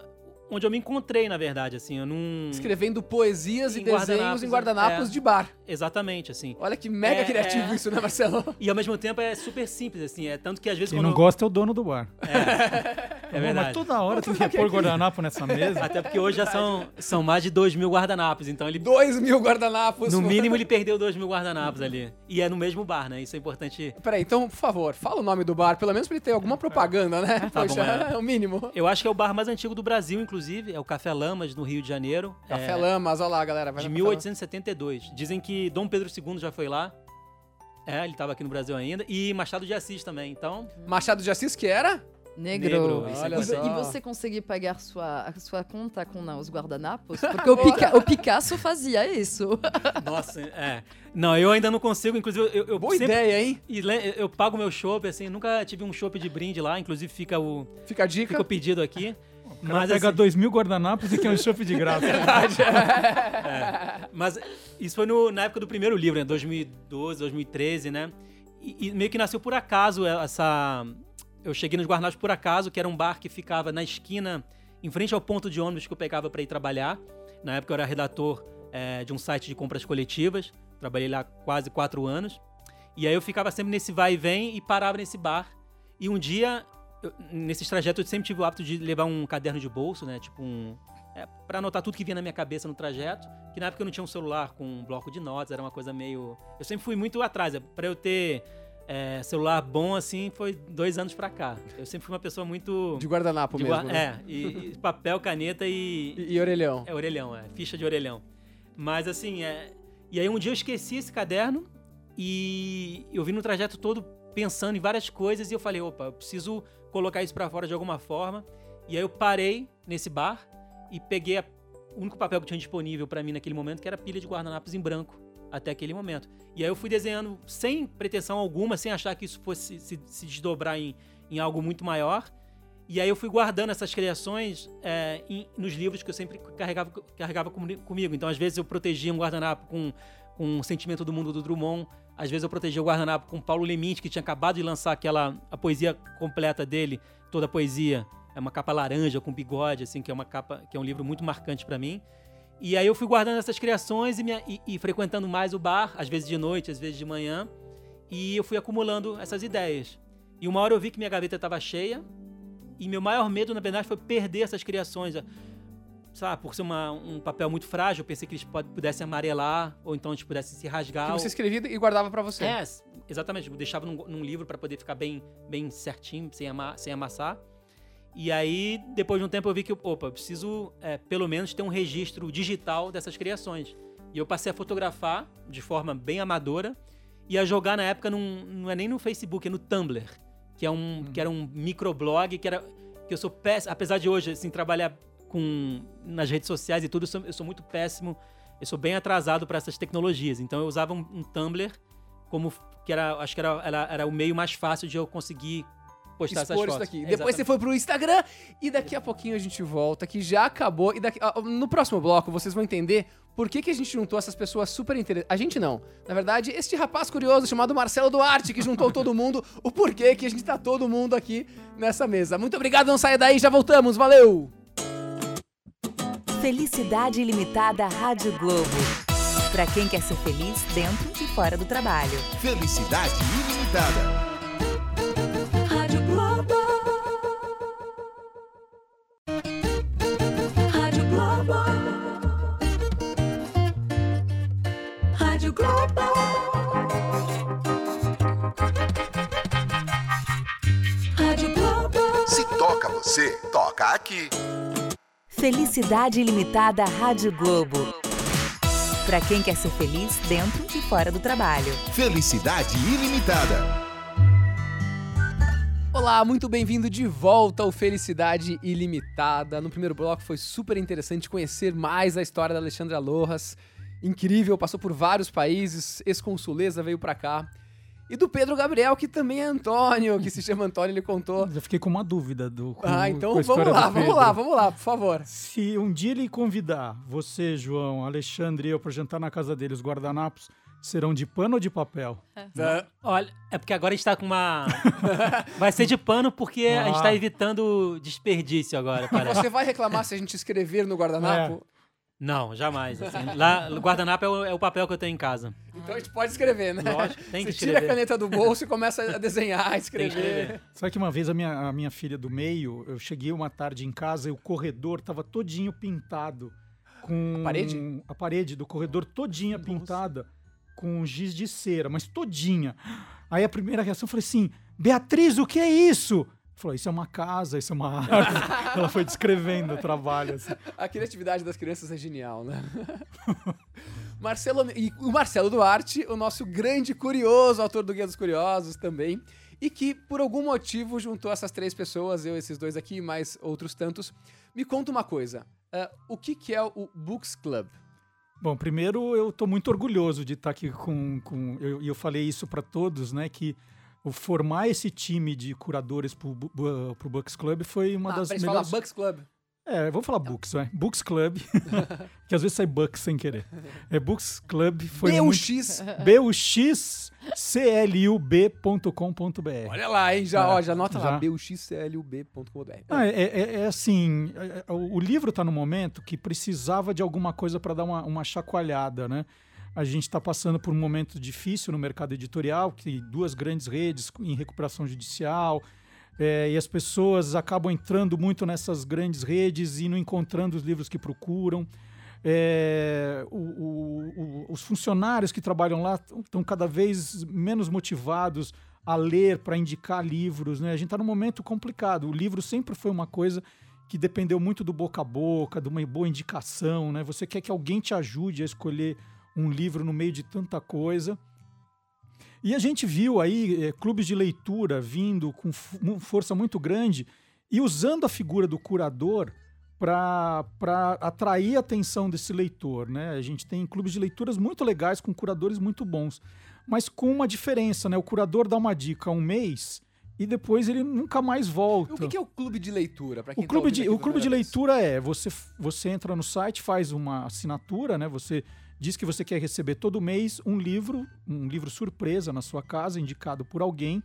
Speaker 6: onde eu me encontrei, na verdade, assim. Eu não...
Speaker 3: Escrevendo poesias e
Speaker 6: Em
Speaker 3: desenhos
Speaker 6: guardanapos,
Speaker 3: em guardanapos
Speaker 6: é.
Speaker 3: de bar.
Speaker 6: Exatamente, assim.
Speaker 3: Olha que mega
Speaker 6: É,
Speaker 3: criativo
Speaker 6: é.
Speaker 3: isso, né, Marcelo?
Speaker 6: E, ao mesmo tempo, é super simples, assim. É tanto que, às vezes,
Speaker 5: Quem
Speaker 6: quando...
Speaker 5: não gosta é o dono do bar.
Speaker 6: É [laughs]
Speaker 5: Mas
Speaker 6: verdade.
Speaker 5: toda hora tem que pôr guardanapo nessa mesa.
Speaker 6: Até porque hoje já são, são mais de 2 mil guardanapos, então ele.
Speaker 3: Dois mil guardanapos.
Speaker 6: No mínimo ele perdeu 2 mil guardanapos ali. E é no mesmo bar, né? Isso é importante.
Speaker 3: Peraí, então, por favor, fala o nome do bar, pelo menos pra ele ter alguma propaganda, né?
Speaker 6: Tá
Speaker 3: Poxa,
Speaker 6: bom, é.
Speaker 3: é o mínimo.
Speaker 6: Eu acho que é o bar mais antigo do Brasil, inclusive. É o Café Lamas, no Rio de Janeiro.
Speaker 3: Café
Speaker 6: é,
Speaker 3: Lamas, olha lá, galera. vai
Speaker 6: De
Speaker 3: no Café
Speaker 6: 1872. Dizem que Dom Pedro II já foi lá. É, ele tava aqui no Brasil ainda. E Machado de Assis também. Então.
Speaker 3: Machado de Assis, que era?
Speaker 4: Negro.
Speaker 6: Negro, isso é
Speaker 3: Olha
Speaker 4: E, e você conseguir pagar sua, a sua conta com os guardanapos? [laughs] Porque o, Pica- o Picasso fazia isso. [laughs]
Speaker 6: nossa, é. Não, eu ainda não consigo. Inclusive, eu, eu
Speaker 3: Boa
Speaker 6: sempre-
Speaker 3: ideia, hein?
Speaker 6: E eu pago meu chopp, assim. Nunca tive um chopp de brinde lá. Inclusive, fica o,
Speaker 3: Fica a dica.
Speaker 6: fica o pedido aqui. Mas,
Speaker 5: pega
Speaker 6: assim,
Speaker 5: dois mil guardanapos e quer um chopp de graça. [laughs]
Speaker 6: Mas isso foi no- na época do primeiro livro, né? 2012, 2013, né? E, e meio que nasceu por acaso essa. Eu cheguei nos Guardanapos por acaso, que era um bar que ficava na esquina, em frente ao ponto de ônibus que eu pegava para ir trabalhar. Na época eu era redator eh, de um site de compras coletivas. Trabalhei lá quase quatro anos. E aí eu ficava sempre nesse vai e vem e parava nesse bar. E um dia, eu- nesses trajetos, eu sempre tive o hábito de levar um caderno de bolso, né? Tipo um. É, para anotar tudo que vinha na minha cabeça no trajeto. Que na época eu não tinha um celular com um bloco de notas, era uma coisa meio. Eu sempre fui muito atrás. Para eu ter é, celular bom assim, foi dois anos pra cá. Eu sempre fui uma pessoa muito.
Speaker 3: De guardanapo
Speaker 6: de
Speaker 3: mesmo. né?
Speaker 6: É, e, e papel, caneta e,
Speaker 3: E, e orelhão.
Speaker 6: é orelhão, é. Ficha de orelhão. Mas assim, é. E aí um dia eu esqueci esse caderno e eu vim no trajeto todo pensando em várias coisas e eu falei, opa, eu preciso colocar isso pra fora de alguma forma. E aí eu parei nesse bar e peguei a- o único papel que tinha disponível pra mim naquele momento, que era a pilha de guardanapos em branco, até aquele momento. E aí eu fui desenhando sem pretensão alguma, sem achar que isso fosse se, se desdobrar em, em algo muito maior. E aí eu fui guardando essas criações é, em- nos livros que eu sempre carregava, carregava comi- comigo. Então, às vezes, eu protegia um guardanapo com, com o Sentimento do Mundo do Drummond. Às vezes, eu protegia o guardanapo com Paulo Leminte, que tinha acabado de lançar aquela a poesia completa dele, toda a poesia. É uma capa laranja com bigode, assim, que é uma capa que é um livro muito marcante para mim. E aí eu fui guardando essas criações e, me- e- e frequentando mais o bar, às vezes de noite, às vezes de manhã. E eu fui acumulando essas ideias. E uma hora eu vi que minha gaveta estava cheia e meu maior medo, na verdade, foi perder essas criações. Sabe, por ser uma- um papel muito frágil, eu pensei que eles pudessem amarelar, ou então eles pudessem se rasgar.
Speaker 3: Que
Speaker 6: ou-
Speaker 3: você escrevia e guardava pra você.
Speaker 6: É, exatamente. Eu deixava num, num livro para poder ficar bem, bem certinho, sem, ama- sem amassar. E aí, depois de um tempo, eu vi que, opa, preciso é, pelo menos ter um registro digital dessas criações. E eu passei a fotografar de forma bem amadora e a jogar na época num, não é nem no Facebook, é no Tumblr, que é um que era um microblog que era que eu sou péssimo, apesar de hoje assim trabalhar com nas redes sociais e tudo, eu sou, eu sou muito péssimo, eu sou bem atrasado para essas tecnologias. Então eu usava um, um Tumblr como que era, acho que era, era, era o meio mais fácil de eu conseguir postar essas fotos.
Speaker 3: isso daqui.
Speaker 6: É,
Speaker 3: Depois você foi pro Instagram e daqui a pouquinho a gente volta, que já acabou. E daqui, no próximo bloco vocês vão entender por que, que a gente juntou essas pessoas super interessantes. A gente não. Na verdade, este rapaz curioso chamado Marcelo Duarte, que juntou todo mundo, o porquê que a gente tá todo mundo aqui nessa mesa. Muito obrigado, não saia daí, já voltamos, valeu!
Speaker 1: Felicidade Ilimitada Rádio Globo. Pra quem quer ser feliz dentro e fora do trabalho.
Speaker 2: Felicidade ilimitada.
Speaker 7: Se toca você, toca aqui.
Speaker 1: Felicidade Ilimitada Rádio Globo. Pra quem quer ser feliz dentro e fora do trabalho.
Speaker 2: Felicidade ilimitada.
Speaker 3: Olá, muito bem-vindo de volta ao Felicidade Ilimitada. No primeiro bloco foi super interessante conhecer mais a história da Alexandra Lojas. Incrível, passou por vários países, ex-consuleza veio pra cá. E do Pedro Gabriel, que também é Antônio, que se chama Antônio, ele contou.
Speaker 5: Já fiquei com uma dúvida do. com-
Speaker 3: Ah,
Speaker 5: com
Speaker 3: então
Speaker 5: a
Speaker 3: vamos lá, vamos lá, vamos lá, por favor.
Speaker 5: Se um dia ele convidar você, João, Alexandre e eu pra jantar na casa dele, os guardanapos serão de pano ou de papel?
Speaker 3: Ah,
Speaker 6: Olha, é porque agora a gente tá com uma. [laughs] Vai ser de pano porque a gente tá
Speaker 5: Ah.
Speaker 6: evitando desperdício agora, [laughs] parece.
Speaker 3: Você vai reclamar se a gente escrever no guardanapo?
Speaker 6: Não, jamais. assim. Lá, o guardanapo é o, é o papel que eu tenho em casa.
Speaker 3: Então a gente pode escrever, né?
Speaker 6: Lógico, tem que
Speaker 3: Você tira a
Speaker 6: escrever.
Speaker 3: caneta do bolso e começa a desenhar, a
Speaker 6: Tem que
Speaker 3: escrever.
Speaker 6: escrever.
Speaker 5: Sabe que uma vez a minha, a minha filha do meio, eu cheguei uma tarde em casa e o corredor tava todinho pintado com...
Speaker 3: A parede?
Speaker 5: A parede do corredor todinha pintada com giz de cera, mas todinha. Aí a primeira reação eu falei assim, Beatriz, o que é isso? Falou, isso é uma casa, isso é uma [laughs] árvore. Ela foi descrevendo o trabalho. Assim.
Speaker 3: A criatividade das crianças é genial, né? [laughs] Marcelo, e o Marcelo Duarte, o nosso grande curioso, autor do Guia dos Curiosos também, e que por algum motivo juntou essas três pessoas, eu, esses dois aqui, mais outros tantos. Me conta uma coisa, ah, o que, que é o Books Club?
Speaker 5: Bom, primeiro eu estou muito orgulhoso de estar aqui com. com eu, e eu falei isso para todos, né? Que o formar esse time de curadores para o Books Club foi uma
Speaker 3: ah,
Speaker 5: das melhores.
Speaker 3: falar Bucks Club.
Speaker 5: É, vamos falar Books, vai. Books Club, [laughs] que às vezes sai Bucks sem querer. É Books Club foi muito...
Speaker 3: BUX.
Speaker 5: buxclub.com.br.
Speaker 3: Olha lá, hein? Já,
Speaker 5: É,
Speaker 3: ó, já anota lá,
Speaker 5: já.
Speaker 3: buxclub.com.br.
Speaker 5: Ah, é, é- é assim, é- é- o o livro está no momento que precisava de alguma coisa para dar uma, uma chacoalhada, né? A gente está passando por um momento difícil no mercado editorial, que duas grandes redes em recuperação judicial, é, e as pessoas acabam entrando muito nessas grandes redes e não encontrando os livros que procuram. É, o- o- o- os funcionários que trabalham lá estão cada vez menos motivados a ler para indicar livros. Né? A gente está num momento complicado. O livro sempre foi uma coisa que dependeu muito do boca a boca, de uma boa indicação. Né? Você quer que alguém te ajude a escolher um livro no meio de tanta coisa. E a gente viu aí eh, clubes de leitura vindo com força muito grande e usando a figura do curador para atrair a atenção desse leitor. Né? A gente tem clubes de leituras muito legais, com curadores muito bons, mas com uma diferença. Né? O curador dá uma dica um mês e depois ele nunca mais volta.
Speaker 3: O que, é o clube de leitura? Pra quem
Speaker 5: O
Speaker 3: tá
Speaker 5: clube,
Speaker 3: ouvindo
Speaker 5: de, o clube de leitura é, você, você entra no site, faz uma assinatura, né? Você diz que você quer receber todo mês um livro, um livro surpresa na sua casa, indicado por alguém.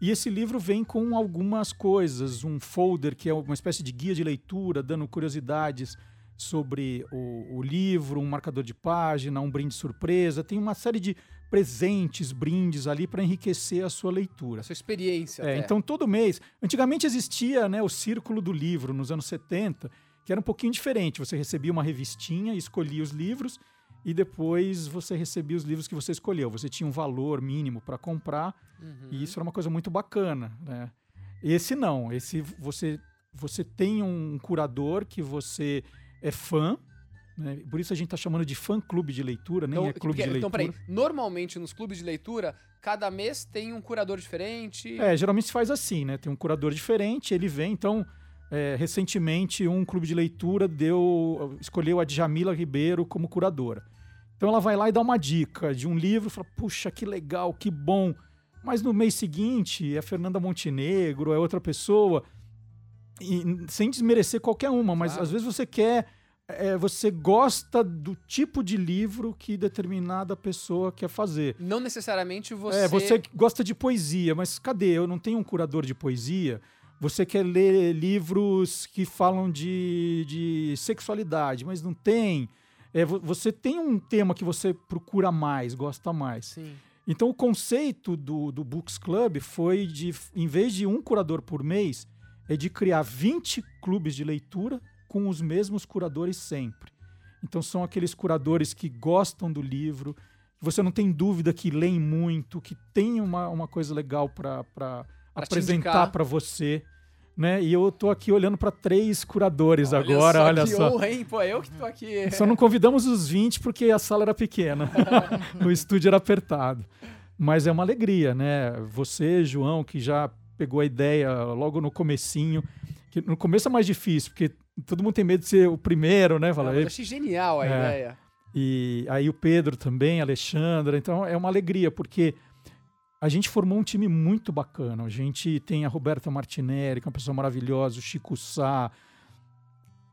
Speaker 5: E esse livro vem com algumas coisas, um folder que é uma espécie de guia de leitura, dando curiosidades sobre o, o livro, um marcador de página, um brinde surpresa. Tem uma série de presentes, brindes ali para enriquecer a sua leitura.
Speaker 3: A sua experiência.
Speaker 5: É,
Speaker 3: até.
Speaker 5: então todo mês. Antigamente existia né, o Círculo do Livro, nos anos 70, que era um pouquinho diferente. Você recebia uma revistinha, escolhia os livros e depois você recebia os livros que você escolheu. Você tinha um valor mínimo para comprar
Speaker 3: Uhum.
Speaker 5: e isso era uma coisa muito bacana. Né? Esse não. Esse você, você tem um curador que você é fã. Né? Por isso a gente está chamando de fã-clube de leitura, nem
Speaker 3: Então,
Speaker 5: é clube
Speaker 3: porque-
Speaker 5: de
Speaker 3: então,
Speaker 5: leitura.
Speaker 3: peraí. Normalmente, nos clubes de leitura, cada mês tem um curador diferente.
Speaker 5: É, geralmente se faz assim, né? Tem um curador diferente, ele vem, então. É, recentemente, um clube de leitura deu, escolheu a Djamila Ribeiro como curadora. Então ela vai lá e dá uma dica de um livro, fala, puxa, que legal, que bom. Mas no mês seguinte é a Fernanda Montenegro, é outra pessoa. E, sem desmerecer qualquer uma, mas
Speaker 3: Claro.
Speaker 5: às vezes você quer. é, você gosta do tipo de livro que determinada pessoa quer fazer.
Speaker 3: Não necessariamente você.
Speaker 5: É, você gosta de poesia, mas cadê? Eu não tenho um curador de poesia. Você quer ler livros que falam de, de sexualidade, mas não tem. É, vo- você tem um tema que você procura mais, gosta mais.
Speaker 3: Sim.
Speaker 5: Então, o conceito do, do Books Club foi de, em vez de um curador por mês, é de criar 20 clubes de leitura com os mesmos curadores sempre. Então, são aqueles curadores que gostam do livro, que você não tem dúvida que leem muito, que tem uma, uma coisa legal para apresentar para você. Né? E eu tô aqui olhando para três curadores
Speaker 3: Olha
Speaker 5: agora,
Speaker 3: só,
Speaker 5: olha
Speaker 3: que
Speaker 5: só.
Speaker 3: honra, hein? Pô, eu que tô aqui.
Speaker 5: Só não convidamos os 20 porque a sala era pequena. [laughs] o estúdio era apertado. Mas é uma alegria, né? Você, João, que já pegou a ideia logo no comecinho, que no começo é mais difícil, porque todo mundo tem medo de ser o primeiro, né? Fala,
Speaker 3: eu
Speaker 5: "Ei",
Speaker 3: achei genial a
Speaker 5: É.
Speaker 3: ideia.
Speaker 5: e aí o Pedro também, a Alexandra. Então é uma alegria, porque a gente formou um time muito bacana. A gente tem a Roberta Martinelli, que é uma pessoa maravilhosa, o Chico Sá,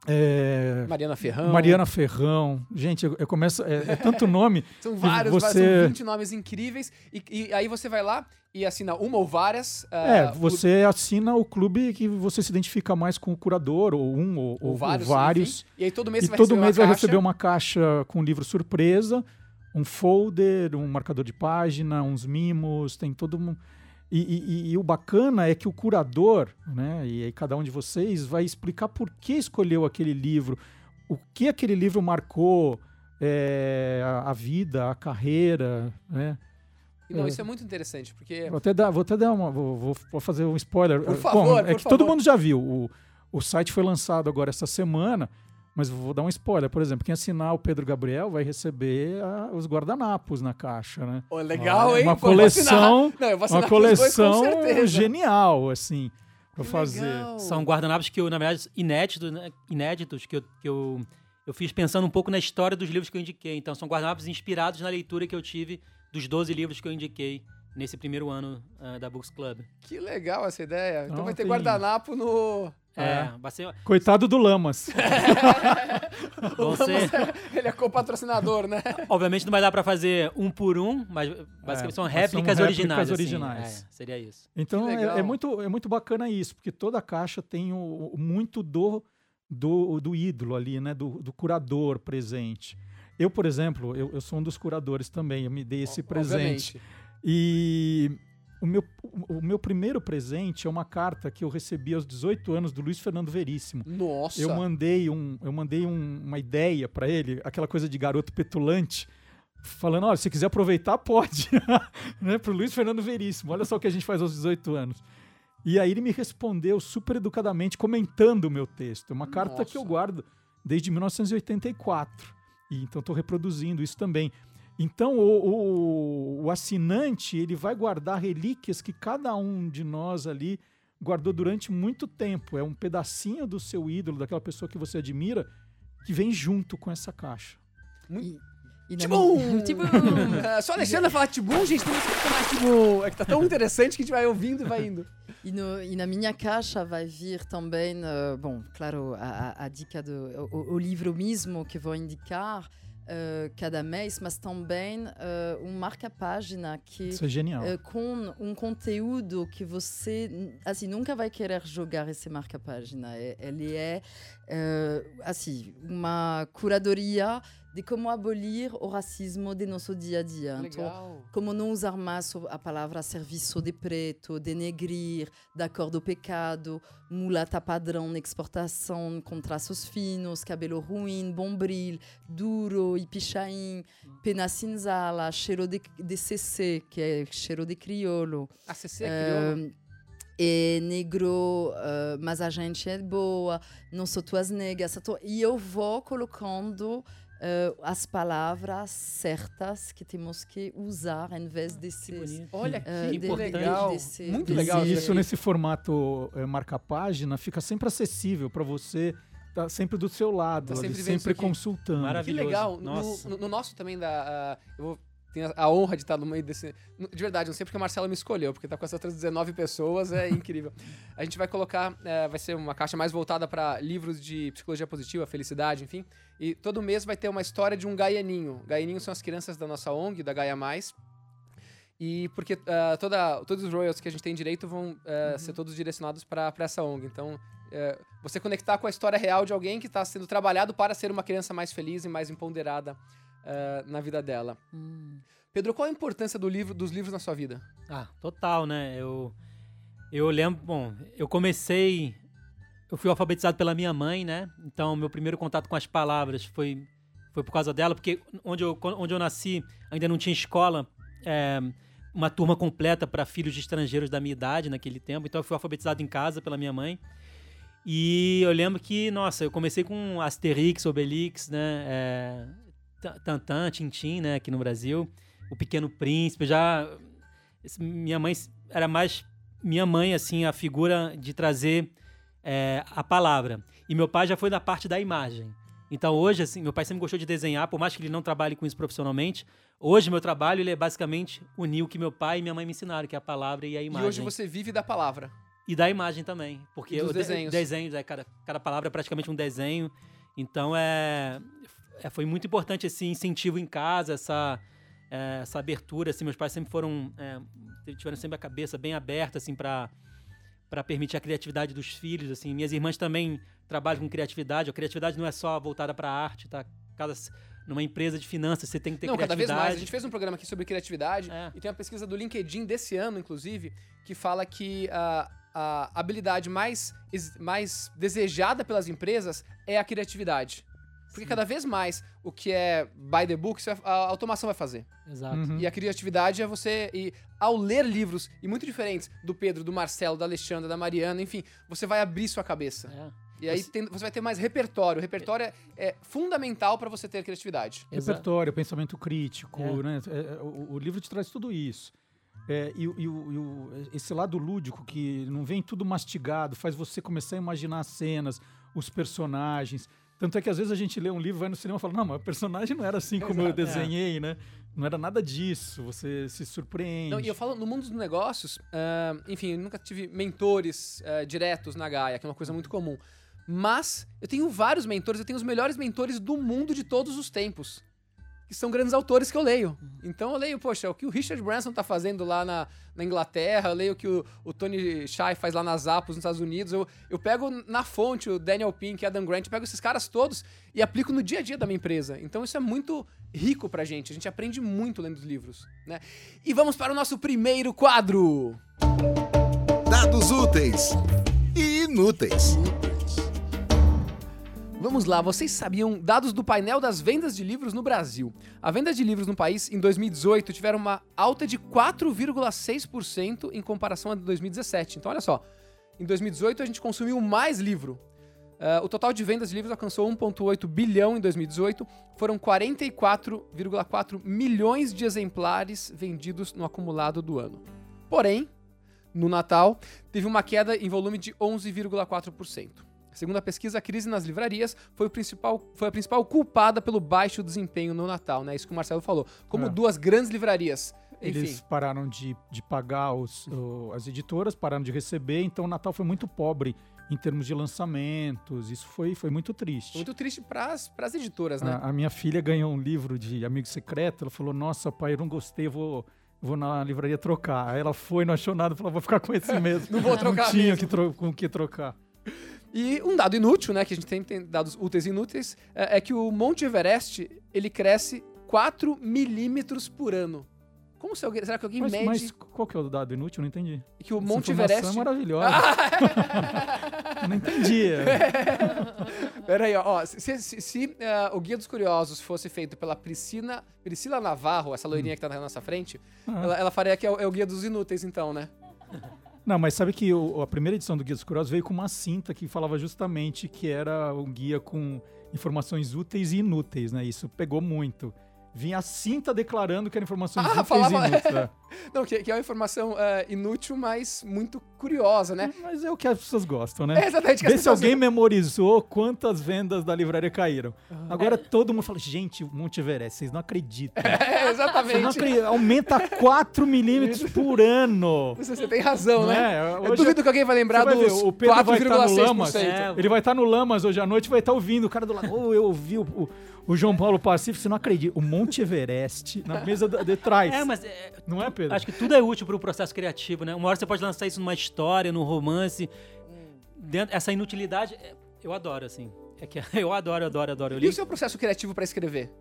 Speaker 5: é,
Speaker 3: Mariana Ferrão.
Speaker 5: Mariana Ferrão. Gente, eu, eu começo. É, é tanto [laughs] nome.
Speaker 3: São vários,
Speaker 5: você-
Speaker 3: são 20 nomes incríveis. E, e aí você vai lá e assina uma ou várias.
Speaker 5: É,
Speaker 3: ah,
Speaker 5: você assina o clube que você se identifica mais com o curador, ou um, ou,
Speaker 3: ou
Speaker 5: ou
Speaker 3: vários.
Speaker 5: vários.
Speaker 3: enfim. E aí todo mês
Speaker 5: E
Speaker 3: você vai
Speaker 5: todo
Speaker 3: receber
Speaker 5: mês
Speaker 3: uma
Speaker 5: vai receber uma caixa com livro surpresa, um folder, um marcador de página, uns mimos, tem todo um. E, e- e- o bacana é que o curador, né, e aí cada um de vocês vai explicar por que escolheu aquele livro, o que aquele livro marcou é, a, a vida, a carreira, né?
Speaker 3: Não, isso é muito interessante, porque
Speaker 5: Vou até dar, vou até dar uma, vou, vou- fazer um spoiler.
Speaker 3: Por favor,
Speaker 5: Bom, é
Speaker 3: por
Speaker 5: que todo
Speaker 3: favor.
Speaker 5: mundo já viu. O, o site foi lançado agora essa semana, mas vou dar um spoiler. Por exemplo, quem assinar o Pedro Gabriel vai receber ah, os guardanapos na caixa, né?
Speaker 3: Ô, legal,
Speaker 5: Olha,
Speaker 3: hein?
Speaker 5: Uma
Speaker 3: Pô, eu vou assinar.
Speaker 5: coleção,
Speaker 3: Não, eu vou assinar
Speaker 5: uma
Speaker 3: dois,
Speaker 5: coleção
Speaker 3: certeza.
Speaker 5: genial, assim, pra
Speaker 3: Que
Speaker 5: fazer.
Speaker 3: legal.
Speaker 6: São guardanapos que eu, na verdade, inéditos, né? inéditos que, eu, que eu, eu fiz pensando um pouco na história dos livros que eu indiquei. Então, são guardanapos inspirados na leitura que eu tive dos 12 livros que eu indiquei nesse primeiro ano ah, da Books Club.
Speaker 3: Que legal essa ideia. Então
Speaker 5: Não,
Speaker 3: vai ter
Speaker 5: tem-
Speaker 3: guardanapo no.
Speaker 6: É, vai ser,
Speaker 5: Coitado do Lamas. [laughs]
Speaker 6: vão ser,
Speaker 3: Ele é co-patrocinador, né?
Speaker 6: obviamente não vai dar pra fazer um por um, mas basicamente
Speaker 5: É,
Speaker 6: são réplicas
Speaker 5: são
Speaker 6: originais.
Speaker 5: réplicas
Speaker 6: assim.
Speaker 5: originais.
Speaker 6: É, seria isso.
Speaker 5: Então é, é muito, é muito bacana isso, porque toda caixa tem o, o- muito do, do, do ídolo ali, né? Do, do curador presente. Eu, por exemplo, eu, eu sou um dos curadores também, eu me dei esse presente.
Speaker 3: Obviamente.
Speaker 5: E o meu, o meu primeiro presente é uma carta que eu recebi aos 18 anos do Luiz Fernando Veríssimo.
Speaker 3: Nossa.
Speaker 5: Eu mandei, um, eu mandei um- uma ideia pra ele, aquela coisa de garoto petulante, falando: olha, se quiser aproveitar, pode. [laughs] né? Pro Luiz Fernando Veríssimo. Olha só o que a gente faz aos 18 anos. E aí ele me respondeu super educadamente, comentando o meu texto. É uma carta que eu
Speaker 3: Nossa.
Speaker 5: guardo desde 1984. E então estou reproduzindo isso também. Então o, o- o assinante ele vai guardar relíquias que cada um de nós ali guardou durante muito tempo. É um pedacinho do seu ídolo, daquela pessoa que você admira, que vem junto com essa caixa.
Speaker 4: E, e
Speaker 3: Tibum!
Speaker 4: minha- [laughs] Tibum!
Speaker 3: É, só a Alexandra falar Tibum, gente, tem que mais Tibum. É que tá tão interessante que a gente vai ouvindo e vai indo. [laughs]
Speaker 4: E, no- e na minha caixa vai vir também, eh, bom, claro, a, a- a dica do o, o livro mesmo que vou indicar eh, cada mês, mas também eh, um marca-página que
Speaker 5: Isso é genial.
Speaker 4: eh, com um conteúdo que você assim nunca vai querer jogar esse marca-página. É- Ele é assim uma curadoria de como abolir o racismo de nosso dia a dia. Então, como não usar mais a palavra serviço de preto, denegrir, da cor do pecado, mulata padrão na exportação, com traços finos, cabelo ruim, bombril, duro e pichain, pena cinzala, cheiro de, de CC, que é cheiro de crioulo.
Speaker 3: A CC é crioulo.
Speaker 4: Eh, é negro, eh, mas a gente é boa, não sou tuas tu- E eu vou colocando eh, as palavras certas que temos que usar em vez desses.
Speaker 3: Olha
Speaker 4: eh,
Speaker 3: que
Speaker 4: de-
Speaker 6: importante.
Speaker 3: legal.
Speaker 4: desse-
Speaker 3: Muito
Speaker 4: desse-
Speaker 3: legal.
Speaker 5: e
Speaker 3: isso
Speaker 5: nesse formato é, marca-página fica sempre acessível para você, tá sempre do seu lado,
Speaker 3: Tá
Speaker 5: ali,
Speaker 3: sempre
Speaker 5: sempre,
Speaker 3: vendo isso aqui.
Speaker 5: consultando.
Speaker 3: Que
Speaker 6: Maravilhoso.
Speaker 3: legal. No,
Speaker 6: Nossa.
Speaker 3: no- no nosso também da. ah, eu vou tenho a honra de estar no meio desse. De verdade, não sei porque a Marcela me escolheu, porque tá com essas outras 19 pessoas, é incrível. A gente vai colocar, eh, vai ser uma caixa mais voltada para livros de psicologia positiva, felicidade, enfim. E todo mês vai ter uma história de um gaianinho. Gaianinhos são as crianças da nossa ONG, da Gaia Mais. E porque ah, toda, todos os royalties que a gente tem direito vão eh, ser todos direcionados para essa ONG. Então, eh, você conectar com a história real de alguém que está sendo trabalhado para ser uma criança mais feliz e mais empoderada eh, na vida dela.
Speaker 4: Hum.
Speaker 3: Pedro, qual a importância do livro, dos livros na sua vida?
Speaker 6: Ah, total, né? Eu, eu lembro, bom, eu comecei, eu fui alfabetizado pela minha mãe, né? Então, meu primeiro contato com as palavras foi, foi por causa dela, porque onde eu, onde eu nasci ainda não tinha escola, é, uma turma completa para filhos de estrangeiros da minha idade naquele tempo. Então, eu fui alfabetizado em casa pela minha mãe. E eu lembro que, nossa, eu comecei com Asterix, Obelix, né? É, Tantan, Tintin, né? Aqui no Brasil. O Pequeno Príncipe. Já. Minha mãe era mais. Minha mãe, assim, a figura de trazer é, a palavra. E meu pai já foi da parte da imagem. Então hoje, assim, meu pai sempre gostou de desenhar, por mais que ele não trabalhe com isso profissionalmente. Hoje, meu trabalho ele é basicamente unir o que meu pai e minha mãe me ensinaram, que é a palavra e a imagem.
Speaker 3: E hoje você vive da palavra.
Speaker 6: E da imagem também. Porque
Speaker 3: dos
Speaker 6: o de-
Speaker 3: desenhos.
Speaker 6: desenhos, é, cada, cada palavra é praticamente um desenho. Então é, é, foi muito importante esse incentivo em casa, essa, é, essa abertura. Assim, meus pais sempre foram. é, tiveram sempre a cabeça bem aberta, assim, para para permitir a criatividade dos filhos, assim. Minhas irmãs também trabalham com criatividade. A criatividade não é só voltada para a arte, tá? Cada, numa empresa de finanças você tem que ter
Speaker 3: Não, cada vez
Speaker 6: criatividade.
Speaker 3: mais. A gente fez um programa aqui sobre criatividade
Speaker 6: É.
Speaker 3: e tem uma pesquisa do LinkedIn desse ano, inclusive, que fala que a, a habilidade mais, mais desejada pelas empresas é a criatividade. Porque cada vez mais o que é by the book, é- a automação vai fazer.
Speaker 6: Exato.
Speaker 5: Uhum.
Speaker 3: E a criatividade é você. E ao ler livros, e muito diferentes do Pedro, do Marcelo, da Alexandra, da Mariana, enfim, você vai abrir sua cabeça.
Speaker 6: É.
Speaker 3: E aí tem- você vai ter mais repertório. O repertório é, é fundamental para você ter criatividade.
Speaker 6: Exato.
Speaker 5: Repertório, pensamento crítico,
Speaker 6: É.
Speaker 5: né? É, é, o, o livro te traz tudo isso. É, e, e o- e o- esse lado lúdico que não vem tudo mastigado, faz você começar a imaginar as cenas, os personagens. Tanto é que às vezes a gente lê um livro, vai no cinema e fala, não, mas o personagem não era assim como eu
Speaker 3: Exato, é.
Speaker 5: desenhei, né? Não era nada disso, você se surpreende.
Speaker 3: Não, e eu falo, no mundo dos negócios, ah, enfim, eu nunca tive mentores ah, diretos na Gaia, que é uma coisa muito comum. Mas eu tenho vários mentores, eu tenho os melhores mentores do mundo de todos os tempos. Que são grandes autores que eu leio. Então eu leio, poxa, o que o Richard Branson tá fazendo lá na, na Inglaterra, eu leio o que o, o Tony Shai faz lá nas Zappos, nos Estados Unidos. Eu, eu pego na fonte o Daniel Pink, Adam Grant, pego esses caras todos e aplico no dia a dia da minha empresa. Então isso é muito rico pra gente. A gente aprende muito lendo os livros, né? E vamos para o nosso primeiro quadro.
Speaker 2: Dados úteis e inúteis.
Speaker 3: Vamos lá, vocês sabiam dados do painel das vendas de livros no Brasil? A venda de livros no país em 2018 tiveram uma alta de 4,6% em comparação a 2017. Então, olha só, em 2018 a gente consumiu mais livro. Ah, o total de vendas de livros alcançou 1,8 bilhão em 2018. Foram 44,4 milhões de exemplares vendidos no acumulado do ano. Porém, no Natal, teve uma queda em volume de 11,4%. Segundo a pesquisa, a crise nas livrarias foi, o principal, foi a principal culpada pelo baixo desempenho no Natal, né? Isso que o Marcelo falou. Como
Speaker 5: É.
Speaker 3: duas grandes livrarias.
Speaker 5: Eles
Speaker 3: Enfim,
Speaker 5: pararam de, de pagar os, o- as editoras, pararam de receber, então o Natal foi muito pobre em termos de lançamentos. Isso foi, foi muito triste.
Speaker 3: muito triste para as editoras, né?
Speaker 5: A, a minha filha ganhou um livro de Amigo Secreto. Ela falou: Nossa, pai, eu não gostei, vou, vou na livraria trocar. Aí ela foi, não achou nada, falou: Vou ficar com esse [laughs] mesmo.
Speaker 3: Não vou trocar
Speaker 5: Não tinha
Speaker 3: mesmo.
Speaker 5: que tro- com o que trocar.
Speaker 3: E um dado inútil, né? Que a gente tem, tem dados úteis e inúteis, é, é que o Monte Everest, ele cresce 4 milímetros por ano. Como se alguém, será que alguém
Speaker 5: Mas,
Speaker 3: mede
Speaker 5: mas qual que é o dado inútil? Não entendi.
Speaker 3: que o
Speaker 5: Essa
Speaker 3: Monte
Speaker 5: informação
Speaker 3: Everest...
Speaker 5: é maravilhosa. [laughs] Não entendi. [laughs]
Speaker 3: Pera aí, ó. ó, se se- se, eh, o Guia dos Curiosos fosse feito pela Priscila, Priscila Navarro, essa loirinha que tá na nossa frente,
Speaker 5: Ah.
Speaker 3: ela, ela faria que é o, é o Guia dos Inúteis, então, né?
Speaker 5: Não, mas sabe que o- a primeira edição do Guia dos Curiosos veio com uma cinta que falava justamente que era um guia com informações úteis e inúteis, né? Isso pegou muito. Vinha a cinta declarando que eram informações
Speaker 3: Ah, falava-
Speaker 5: inúteis. é. [laughs]
Speaker 3: Não, que, que é uma informação eh, inútil, mas muito curiosa, né?
Speaker 5: Mas é o que as pessoas gostam,
Speaker 3: É
Speaker 5: né?
Speaker 3: exatamente o que as
Speaker 5: Vê se
Speaker 3: pessoas-
Speaker 5: alguém memorizou quantas vendas da livraria caíram. Agora todo mundo fala, gente, o Monte Everest, vocês não acreditam. [laughs]
Speaker 3: É,
Speaker 5: Vocês não
Speaker 3: exatamente.
Speaker 5: acreditam. Aumenta 4 milímetros por ano.
Speaker 3: Você, você tem razão,
Speaker 5: Não
Speaker 3: né?
Speaker 5: é?
Speaker 3: Eu duvido que alguém vai lembrar
Speaker 5: vai
Speaker 3: dos
Speaker 5: o Pedro vai estar no Lamas.
Speaker 3: 4,6%.
Speaker 6: É,
Speaker 5: Ele vai estar no Lamas hoje à noite e vai estar ouvindo. O cara do lado, oh, eu ouvi o, o- o João Paulo Pacífico, você não acredita. O Monte Everest na mesa de, trás.
Speaker 6: É, mas é,
Speaker 5: Não é, Pedro?
Speaker 6: acho que tudo é útil para o processo criativo, né? Uma hora você pode lançar isso numa história, num romance. Dentro, essa inutilidade, é, eu adoro, assim. É que [laughs] eu adoro, adoro, adoro. Eu
Speaker 3: E
Speaker 6: li
Speaker 3: o seu processo criativo pra escrever?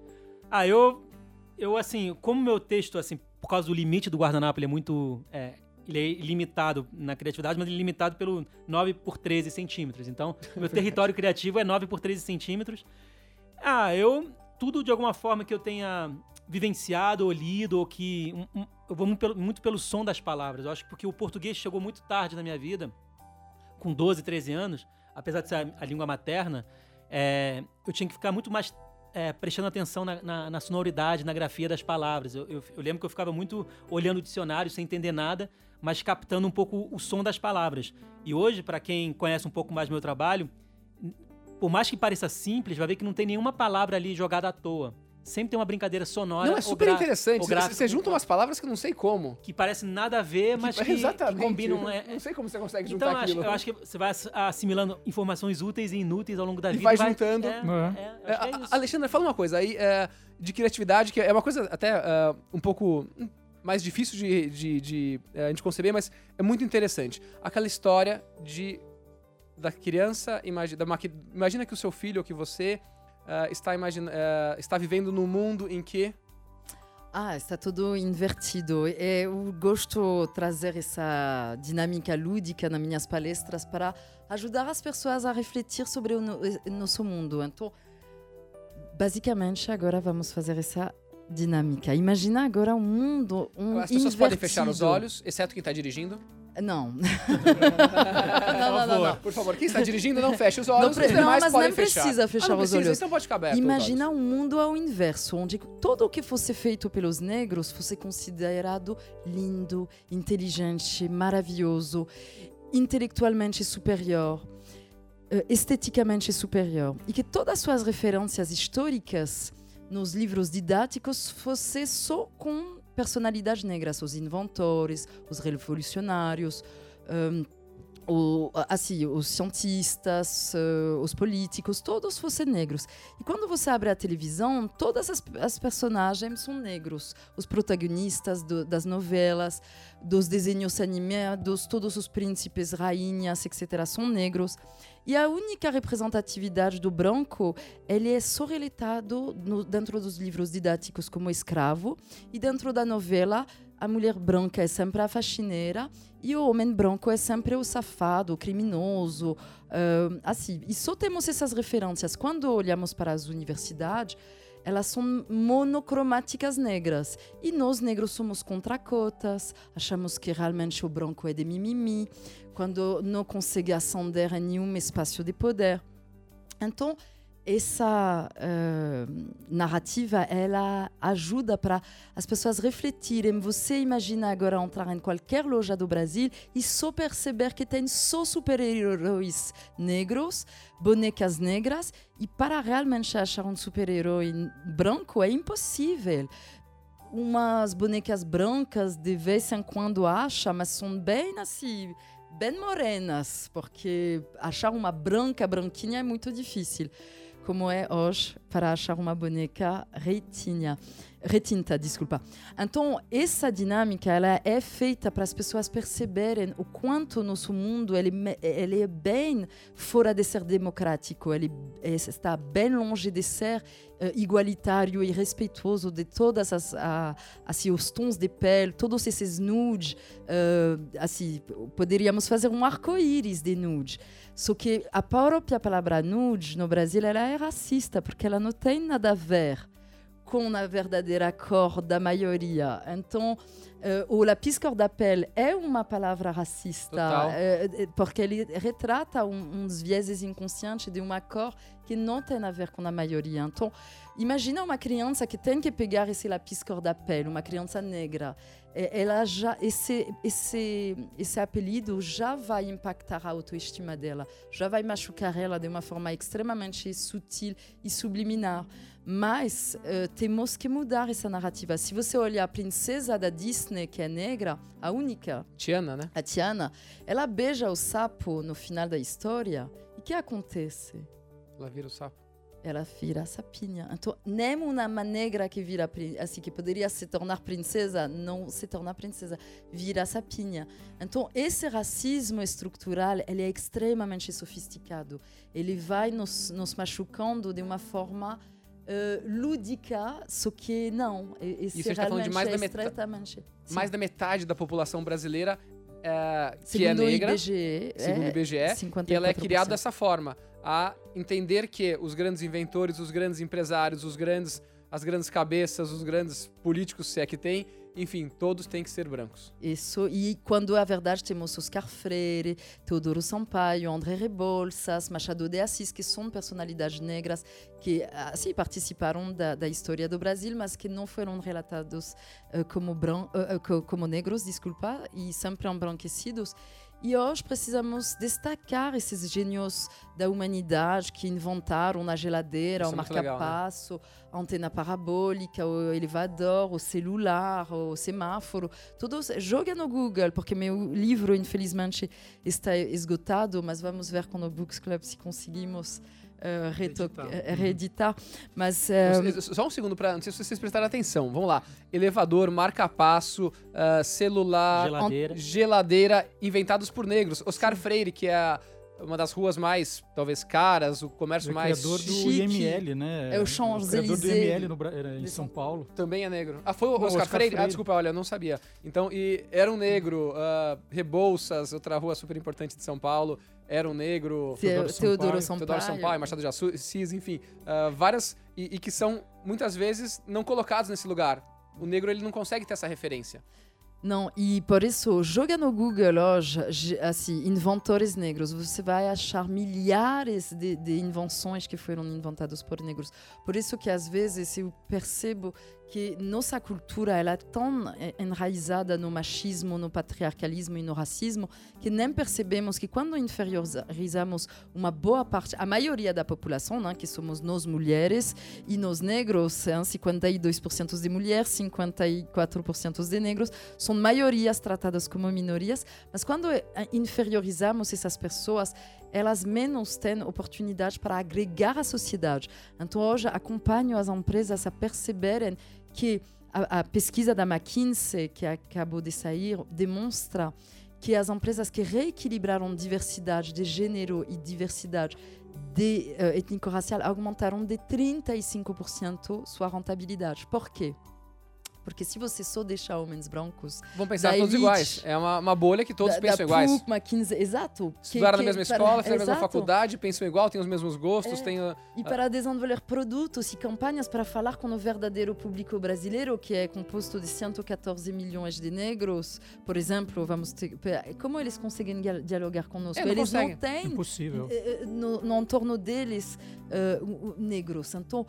Speaker 6: Ah, eu, eu assim, como meu texto, assim, por causa do limite do guardanapo, ele é muito, é, ele é ilimitado na criatividade, mas ele é limitado pelo 9 por 13 centímetros. Então, meu [laughs] território criativo é 9 por 13 centímetros. Ah, eu, tudo de alguma forma que eu tenha vivenciado ou lido, ou que, um- um- eu vou muito pelo, muito pelo som das palavras. Eu acho que porque o português chegou muito tarde na minha vida, com 12, 13 anos, apesar de ser a, a língua materna, é, eu tinha que ficar muito mais é, prestando atenção na, na- na sonoridade, na grafia das palavras. Eu, eu- eu lembro que eu ficava muito olhando o dicionário sem entender nada, mas captando um pouco o som das palavras. E hoje, para quem conhece um pouco mais meu trabalho, por mais que pareça simples, vai ver que não tem nenhuma palavra ali jogada à toa. sempre tem uma brincadeira sonora.
Speaker 3: Não, é super interessante. Você- junta umas palavras que eu não sei como.
Speaker 6: que parece nada a ver, mas que, que
Speaker 3: Exatamente.
Speaker 6: combinam. É,
Speaker 3: Não sei como você consegue
Speaker 6: então,
Speaker 3: juntar
Speaker 6: acho,
Speaker 3: aquilo.
Speaker 6: eu acho que você vai ass- assimilando informações úteis e inúteis ao longo da
Speaker 3: E
Speaker 6: vida.
Speaker 3: vai juntando.
Speaker 6: É,
Speaker 5: É.
Speaker 6: é, que
Speaker 3: É,
Speaker 6: é
Speaker 3: a-
Speaker 6: isso.
Speaker 3: Alexandre, fala uma coisa aí é, de criatividade, que é uma coisa até é, um pouco mais difícil de, de, de, é, de conceber, mas é muito interessante. Aquela história de da criança, imagi- da maqui- imagina que o seu filho ou que você é, está, imagina, é, está vivendo num mundo em que
Speaker 4: Ah, está tudo invertido. E Eu gosto de trazer essa dinâmica lúdica nas minhas palestras para ajudar as pessoas a refletir sobre o no- eh, nosso mundo. Então, basicamente, agora vamos fazer essa dinâmica. Imagina agora um mundo um
Speaker 3: as pessoas podem fechar os
Speaker 4: invertido.
Speaker 3: olhos, exceto quem está dirigindo. [laughs]
Speaker 4: Não. não, não, não, não.
Speaker 3: Por favor, quem está dirigindo não feche os
Speaker 4: Não,
Speaker 3: olhos,
Speaker 4: pre-
Speaker 3: os
Speaker 4: não,
Speaker 3: demais
Speaker 4: mas
Speaker 3: podem
Speaker 4: não
Speaker 3: fechar.
Speaker 4: precisa
Speaker 3: Ah,
Speaker 4: fechar
Speaker 3: não
Speaker 4: os
Speaker 3: precisa,
Speaker 4: olhos.
Speaker 3: Então pode ficar aberto
Speaker 4: Imagina um mundo ao inverso, onde tudo o que fosse feito pelos negros fosse considerado lindo, inteligente, maravilhoso, intelectualmente superior, eh, esteticamente superior. E que todas as suas referências históricas nos livros didáticos fossem só com personalidades negras, os inventores, os revolucionários, hum, o, assim, os cientistas, os políticos, todos fossem negros. E quando você abre a televisão, todas as, as personagens são negros. Os protagonistas do- das novelas, dos desenhos animados, todos os príncipes, rainhas, etc., são negros. E a única representatividade do branco, ele é só relatado no, dentro dos livros didáticos como escravo, e dentro da novela, a mulher branca é sempre a faxineira e o homem branco é sempre o safado, o criminoso. ah, assim, e só temos essas referências. Quando olhamos para as universidades, elas são monocromáticas negras. E nós, negros, somos contra cotas, achamos que realmente o branco é de mimimi, quando não consegue ascender em nenhum espaço de poder. Então, essa eh, narrativa, ela ajuda para as pessoas refletirem. Você imagina agora entrar em qualquer loja do Brasil e só perceber que tem só super-heróis negros, bonecas negras, e para realmente achar um super-herói branco é impossível. Umas bonecas brancas de vez em quando acha, mas são bem assim, bem morenas, porque achar uma branca branquinha é muito difícil como é hoje para achar uma boneca retinha, retinta, desculpa. Então, essa dinâmica ela é feita para as pessoas perceberem o quanto nosso mundo ele, ele é bem fora de ser democrático, ele é- está bem longe de ser eh, igualitário e respeitoso de todas as a, assim, os tons de pele, todos esses nudes, eh, assim, poderíamos fazer um arco-íris de nude. Só que a própria palavra nude no Brasil ela é racista, porque ela não tem nada a ver com a verdadeira cor da maioria. Então, eh, o lápis cor da pele é uma palavra racista, eh, porque ele retrata um, uns vieses inconscientes de uma cor que não tem a ver com a maioria. Então, imagina uma criança que tem que pegar esse lápis cor da pele, uma criança negra. Eh, Ela já esse esse esse apelido já vai impactar a autoestima dela, já vai machucar ela de uma forma extremamente sutil e subliminar. Mas eh, temos que mudar essa narrativa. Se você olhar a princesa da Disney, que é negra, a única,
Speaker 3: Tiana, né?
Speaker 4: a Tiana, ela beija o sapo no final da história. E o que acontece?
Speaker 3: Ela vira o sapo.
Speaker 4: Ela vira sapinha. Então, nem uma negra que vira assim que poderia se tornar princesa não se torna princesa, vira sapinha. Então, esse racismo estrutural ele é extremamente sofisticado. Ele vai nos, nos machucando de uma forma eh, lúdica, só que não. E-
Speaker 3: você está falando de mais
Speaker 4: é
Speaker 3: da meta-
Speaker 4: estritamente- Sim.
Speaker 3: Mais da metade da população brasileira é, que é negra,
Speaker 4: IBGE,
Speaker 3: segundo o
Speaker 4: é
Speaker 3: IBGE, e ela é
Speaker 4: 54%.
Speaker 3: criada dessa forma, a entender que os grandes inventores, os grandes empresários, os grandes, as grandes cabeças, os grandes políticos, se é que tem, enfim, todos têm que ser brancos.
Speaker 4: Isso, e quando a verdade temos Oscar Freire, Teodoro Sampaio, André Rebouças, Machado de Assis, que são personalidades negras que assim, participaram da, da história do Brasil, mas que não foram relatados eh, como, bran co- como negros, desculpa, e sempre embranquecidos. E hoje precisamos destacar esses gênios da humanidade que inventaram na geladeira,
Speaker 3: Isso
Speaker 4: o
Speaker 3: é né?
Speaker 4: marca-passo, a antena parabólica, o elevador, o celular, o semáforo. Todos, joga no Google, porque meu livro, infelizmente, está esgotado, mas vamos ver com o Books Club se conseguimos reto-
Speaker 5: Reeditar.
Speaker 4: reeditar. Mas
Speaker 3: Você- Só um segundo para, não sei se vocês prestaram atenção. Vamos lá. Elevador, marca-passo, ah, celular,
Speaker 6: Geladeira.
Speaker 3: geladeira, inventados por negros. Oscar Freire, que é a- uma das ruas mais, talvez, caras, o comércio
Speaker 5: O
Speaker 3: mais
Speaker 5: criador do
Speaker 4: chique.
Speaker 5: IML, né?
Speaker 4: É o
Speaker 5: O criador do
Speaker 4: Champs-Élysées
Speaker 5: IML no Bra- em São Paulo.
Speaker 3: também é negro. Ah, foi o
Speaker 5: Não,
Speaker 3: Oscar,
Speaker 5: Oscar
Speaker 3: Freire? Ah,
Speaker 5: Freire.
Speaker 3: desculpa, olha, eu não sabia. Então, e era um negro. ah, Rebouças, outra rua super importante de São Paulo, era um negro.
Speaker 4: Te-
Speaker 5: Teodoro
Speaker 4: Teodoro
Speaker 5: Sampaio.
Speaker 4: Sampaio.
Speaker 3: Teodoro Sampaio, Machado de Assis, enfim, ah, várias e, e que são muitas vezes não colocados nesse lugar. O negro ele não consegue ter essa referência.
Speaker 4: Não, e por isso, joga no Google hoje, assim, inventores negros. Você vai achar milhares de, de invenções que foram inventadas por negros. Por isso que às vezes eu percebo que nossa cultura ela é tão enraizada no machismo, no patriarcalismo e no racismo que nem percebemos que quando inferiorizamos uma boa parte, a maioria da população, né, que somos nós mulheres e nós negros, hein, 52% de mulheres, 54% de negros, são maiorias tratadas como minorias, mas quando eh, inferiorizamos essas pessoas, elas menos têm oportunidade para agregar à sociedade. Então, hoje, acompanho as empresas a perceberem que a, a pesquisa da McKinsey, que acabou de sair, demonstra que as empresas que reequilibraram diversidade de gênero e diversidade de eh, étnico-racial aumentaram de 35% sua rentabilidade. Por quê? Porque se você só deixar homens brancos
Speaker 3: Vamos pensar todos
Speaker 4: elite.
Speaker 3: iguais. É uma, uma bolha que todos
Speaker 4: da,
Speaker 3: pensam
Speaker 4: da
Speaker 3: iguais.
Speaker 4: PUC, McKinsey, exato. que-
Speaker 3: Estudaram na
Speaker 4: que
Speaker 3: mesma
Speaker 4: para-
Speaker 3: escola, fizeram a mesma faculdade, pensam igual, têm os mesmos gostos,
Speaker 4: É.
Speaker 3: têm. ah,
Speaker 4: E para desenvolver produtos e campanhas para falar com o verdadeiro público brasileiro, que é composto de 114 milhões de negros, por exemplo, vamos ter, como eles conseguem dia- dialogar conosco?
Speaker 3: É, não
Speaker 4: eles
Speaker 3: conseguem.
Speaker 4: não têm
Speaker 5: Impossível.
Speaker 4: eh, eh, no, no entorno deles o- o- negros. Então,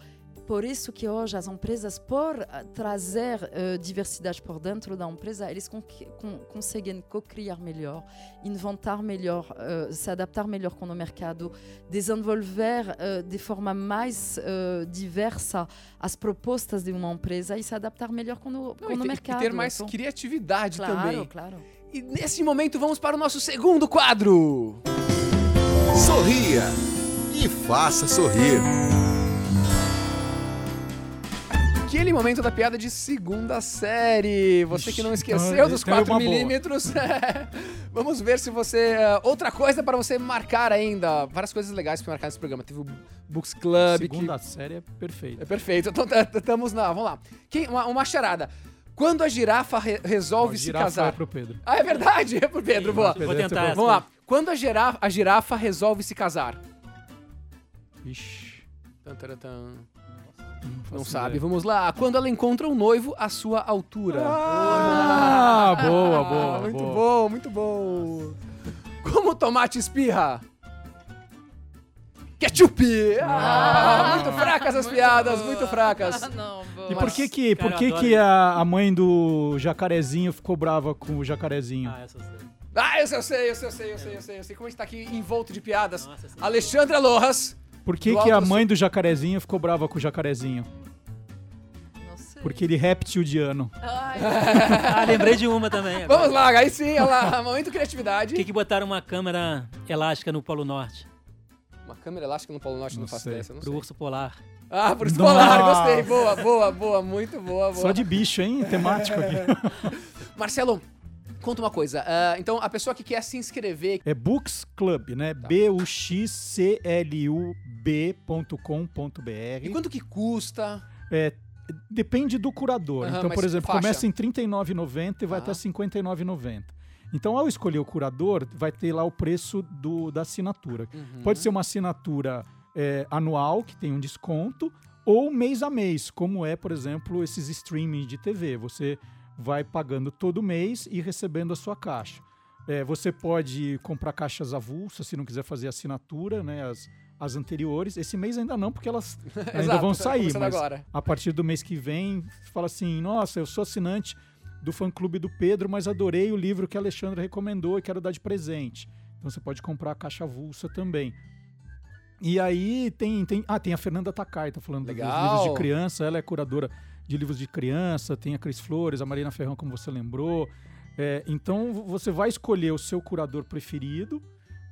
Speaker 4: por isso que hoje as empresas, por ah, trazer eh, diversidade por dentro da empresa, eles con con conseguem co-criar melhor, inventar melhor, eh, se adaptar melhor com o mercado, desenvolver eh, de forma mais eh, diversa as propostas de uma empresa e se adaptar melhor com o,
Speaker 3: Não,
Speaker 4: com
Speaker 3: e,
Speaker 4: o
Speaker 3: ter, e
Speaker 4: mercado.
Speaker 3: ter mais
Speaker 4: Então,
Speaker 3: criatividade
Speaker 4: claro,
Speaker 3: também.
Speaker 4: claro.
Speaker 3: E nesse momento vamos para o nosso segundo quadro.
Speaker 2: Sorria e faça sorrir.
Speaker 3: Aquele momento da piada de segunda série. Você que não esqueceu dos
Speaker 5: então é
Speaker 3: 4
Speaker 5: uma boa.
Speaker 3: milímetros. [laughs] Vamos ver se você. ah, outra coisa para você marcar ainda. Várias coisas legais para marcar nesse programa. Teve o Books Club. que-
Speaker 5: Segunda série é perfeita.
Speaker 3: É perfeito. Então estamos na. Vamos lá. Quem, uma, uma charada. Quando a girafa re- resolve se
Speaker 5: Girafa
Speaker 3: casar.
Speaker 5: é pro Pedro.
Speaker 3: Ah, é verdade. É pro Pedro. Boa.
Speaker 6: Vou tentar essa.
Speaker 3: Vamos lá. Quando a girafa, a girafa resolve se casar.
Speaker 5: Ixi.
Speaker 3: Tan, Não sabe.
Speaker 5: ideia.
Speaker 3: Vamos lá. Quando ela encontra um noivo à sua altura.
Speaker 5: Ah, boa, boa,
Speaker 3: Muito
Speaker 5: boa.
Speaker 3: bom, muito bom. Como o tomate espirra? Ketchup! Ah, muito fracas as piadas, muito fracas. [laughs]
Speaker 4: não, boa.
Speaker 5: E por que que,
Speaker 6: Cara,
Speaker 5: por que, que a, a mãe do jacarezinho ficou brava com o jacarezinho?
Speaker 6: Ah, essa eu sei.
Speaker 3: Ah, eu sei, eu sei, eu sei, eu sei, eu sei, eu sei, eu sei. Como a gente tá aqui envolto de piadas.
Speaker 6: Nossa,
Speaker 3: Alexandre Lojas.
Speaker 5: Por que,
Speaker 3: do
Speaker 5: que a mãe do jacarezinho ficou brava com o jacarezinho?
Speaker 4: Não sei.
Speaker 5: Porque ele é reptiliano.
Speaker 4: Ai, [laughs]
Speaker 6: Ah, lembrei de uma também. agora.
Speaker 3: Vamos lá, aí sim, olha lá, [laughs] momento criatividade.
Speaker 6: Por que, que botaram uma câmera elástica no Polo Norte?
Speaker 3: Uma câmera elástica no Polo Norte, não,
Speaker 5: Não
Speaker 3: faço eu não
Speaker 6: Pro
Speaker 3: sei.
Speaker 6: urso polar.
Speaker 3: Ah, por isso
Speaker 5: Nossa.
Speaker 3: polar, gostei. Boa, boa, boa, muito boa, boa.
Speaker 5: Só de bicho, hein? Temático aqui. [laughs]
Speaker 3: Marcelo, conta uma coisa. ah, então, a pessoa que quer se inscrever,
Speaker 5: É Books Club, né?
Speaker 3: Tá.
Speaker 5: B-U-X-C-L-U-B.com.br.
Speaker 3: e quanto que custa?
Speaker 5: É, depende do curador.
Speaker 3: Aham,
Speaker 5: então, por exemplo,
Speaker 3: faixa?
Speaker 5: começa em R$ 39,90 e vai
Speaker 3: Tá.
Speaker 5: até R$ 59,90. Então, ao escolher o curador, vai ter lá o preço do, da assinatura.
Speaker 3: Uhum.
Speaker 5: Pode ser uma assinatura é, anual, que tem um desconto, ou mês a mês, como é, por exemplo, esses streamings de TV. Você vai pagando todo mês e recebendo a sua caixa. É, você pode comprar caixas avulsas se não quiser fazer assinatura, né? As, as anteriores. Esse mês ainda não, porque elas [laughs] ainda
Speaker 3: Exato,
Speaker 5: vão
Speaker 3: tá
Speaker 5: sair. Mas
Speaker 3: agora.
Speaker 5: a partir do mês que vem, fala assim: nossa, eu sou assinante do fã-clube do Pedro, mas adorei o livro que a Alexandra recomendou e quero dar de presente. Então você pode comprar a caixa avulsa também. E aí tem, tem, ah, tem a Fernanda Takai, tá falando dos
Speaker 3: Legal.
Speaker 5: livros de criança, ela é curadora de livros de criança, tem a Cris Flores, a Marina Ferrão, como você lembrou. É, então você vai escolher o seu curador preferido,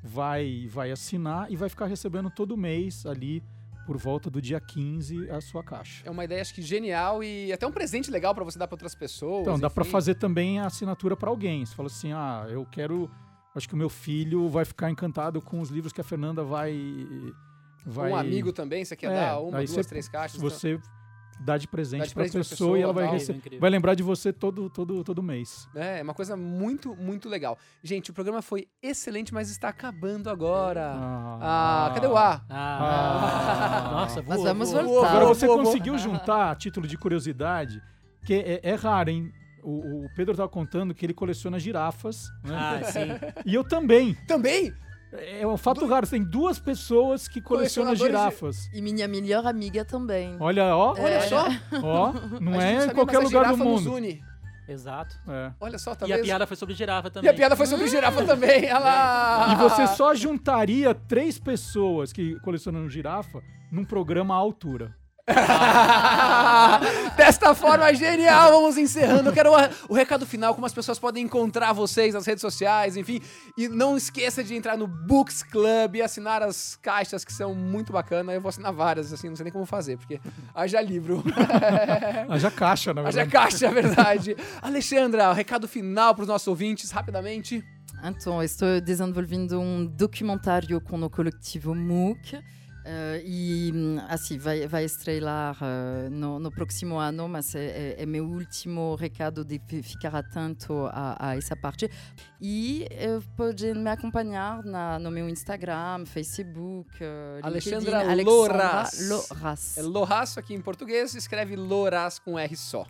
Speaker 5: vai, vai assinar e vai ficar recebendo todo mês ali por volta do dia 15 a sua caixa.
Speaker 3: É uma ideia, acho que genial e até um presente legal pra você dar pra outras pessoas.
Speaker 5: Então, dá pra
Speaker 3: enfim.
Speaker 5: fazer também a assinatura para alguém. Você fala assim: ah, eu quero. Acho que o meu filho vai ficar encantado com os livros que a Fernanda vai. vai
Speaker 3: Um amigo também, você quer
Speaker 5: É,
Speaker 3: dar uma, duas,
Speaker 5: você-
Speaker 3: três caixas.
Speaker 5: Você dá de presente,
Speaker 3: presente pra
Speaker 5: pessoa,
Speaker 3: pessoa,
Speaker 5: e ela vai,
Speaker 3: tal.
Speaker 5: rece-
Speaker 6: Incrível.
Speaker 5: vai lembrar de você todo, todo, todo mês.
Speaker 3: É, é uma coisa muito, muito legal. Gente, o programa foi excelente, mas está acabando agora. Ah, cadê o A?
Speaker 6: Ah, nossa,
Speaker 4: Mas
Speaker 6: voa,
Speaker 4: vamos
Speaker 6: voa.
Speaker 4: voltar.
Speaker 5: Agora
Speaker 3: Voou,
Speaker 5: você
Speaker 3: voou,
Speaker 5: conseguiu juntar, a título de curiosidade, que é, é raro, hein? O, o Pedro tava contando que ele coleciona girafas, né?
Speaker 6: Ah, sim.
Speaker 5: E eu também.
Speaker 3: Também?
Speaker 5: É um fato raro. Tem duas pessoas que colecionam
Speaker 3: de-
Speaker 5: girafas.
Speaker 4: E minha melhor amiga também.
Speaker 5: Olha, ó.
Speaker 3: Olha só.
Speaker 5: Ó, [laughs] não é em qualquer lugar do
Speaker 3: girafa nos
Speaker 5: mundo.
Speaker 3: une.
Speaker 6: Exato.
Speaker 5: É.
Speaker 3: Olha só,
Speaker 6: E
Speaker 3: talvez.
Speaker 6: a piada foi sobre girafa
Speaker 3: E
Speaker 6: também.
Speaker 3: a piada foi sobre girafa também. Olha lá.
Speaker 5: E você só juntaria três pessoas que colecionam girafa num programa à altura. [laughs]
Speaker 3: Desta forma genial, vamos encerrando. Eu quero o- recado final, como as pessoas podem encontrar vocês nas redes sociais, enfim. E não esqueça de entrar no Books Club e assinar as caixas que são muito bacanas. Eu vou assinar várias, assim, não sei nem como fazer, porque haja livro. [laughs]
Speaker 5: Haja caixa, na
Speaker 3: haja
Speaker 5: verdade.
Speaker 3: caixa, é verdade. Alexandra, o recado final para os nossos ouvintes, rapidamente.
Speaker 4: Então, estou desenvolvendo um documentário com o coletivo MOOC. Eh, e assim, vai, vai estrelar eh, no, no próximo ano, mas é, é, é meu último recado de fi- ficar atento a, a essa parte. E podem me acompanhar na, no meu Instagram, Facebook, eh,
Speaker 3: Alexandra
Speaker 4: LinkedIn,
Speaker 3: Loras.
Speaker 4: Loras.
Speaker 3: É Lorraço aqui em português, escreve Loras com R só.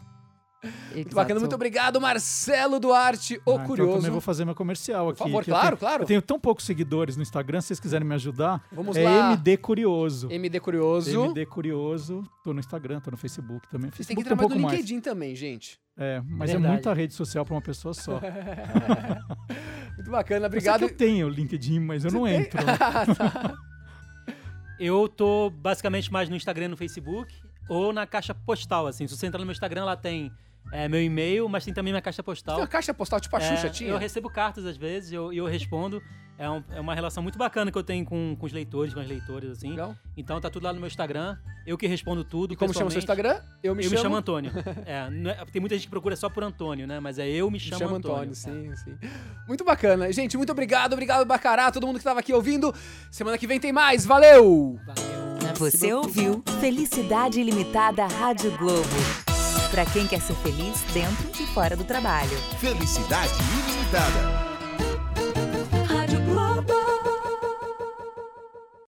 Speaker 3: Muito bacana, muito obrigado, Marcelo Duarte, o
Speaker 5: Ah, então eu
Speaker 3: Curioso.
Speaker 5: também vou fazer meu comercial aqui.
Speaker 3: favor,
Speaker 5: que eu
Speaker 3: claro,
Speaker 5: tenho-
Speaker 3: claro.
Speaker 5: Eu tenho tão poucos seguidores no Instagram, se vocês quiserem me ajudar,
Speaker 3: Vamos
Speaker 5: é
Speaker 3: lá.
Speaker 5: MD Curioso.
Speaker 3: MD Curioso.
Speaker 5: MD Curioso. Tô no Instagram, tô no Facebook também.
Speaker 3: Vocês têm que
Speaker 5: tem um
Speaker 3: trabalhar
Speaker 5: pouco
Speaker 3: no
Speaker 5: mais.
Speaker 3: LinkedIn também, gente.
Speaker 5: É, mas é,
Speaker 6: verdade.
Speaker 5: muita rede social pra uma pessoa só. [laughs]
Speaker 3: Muito bacana,
Speaker 5: Obrigado.
Speaker 3: obrigado.
Speaker 5: eu tenho LinkedIn, mas eu não entro. [laughs]
Speaker 6: Eu tô basicamente mais no Instagram e no Facebook ou na caixa postal, assim. Se você entrar no meu Instagram, lá tem é, meu e-mail, mas tem também minha caixa
Speaker 3: Tem
Speaker 6: postal.
Speaker 3: uma caixa postal tipo a Xuxa
Speaker 6: É,
Speaker 3: tinha?
Speaker 6: Eu recebo cartas às vezes e eu, eu respondo. É, um- é uma relação muito bacana que eu tenho com, com os leitores, com as leitoras, assim.
Speaker 3: Legal.
Speaker 6: Então tá tudo lá no meu Instagram. Eu que respondo tudo.
Speaker 3: E como chama o seu. Instagram? Eu me
Speaker 6: eu
Speaker 3: chamo...
Speaker 6: me chamo Antônio. [laughs] É, não é- tem muita gente que procura só por Antônio, né? Mas é eu me
Speaker 3: Me
Speaker 6: chamo,
Speaker 3: chamo
Speaker 6: Antônio.
Speaker 3: Antônio, sim, sim. Muito bacana. Gente, muito obrigado. Obrigado, Bacará, todo mundo que tava aqui ouvindo. Semana que vem tem mais. Valeu!
Speaker 6: Valeu.
Speaker 1: Você ouviu Felicidade Ilimitada Rádio Globo. Pra quem quer ser feliz dentro e fora do trabalho.
Speaker 2: Felicidade ilimitada.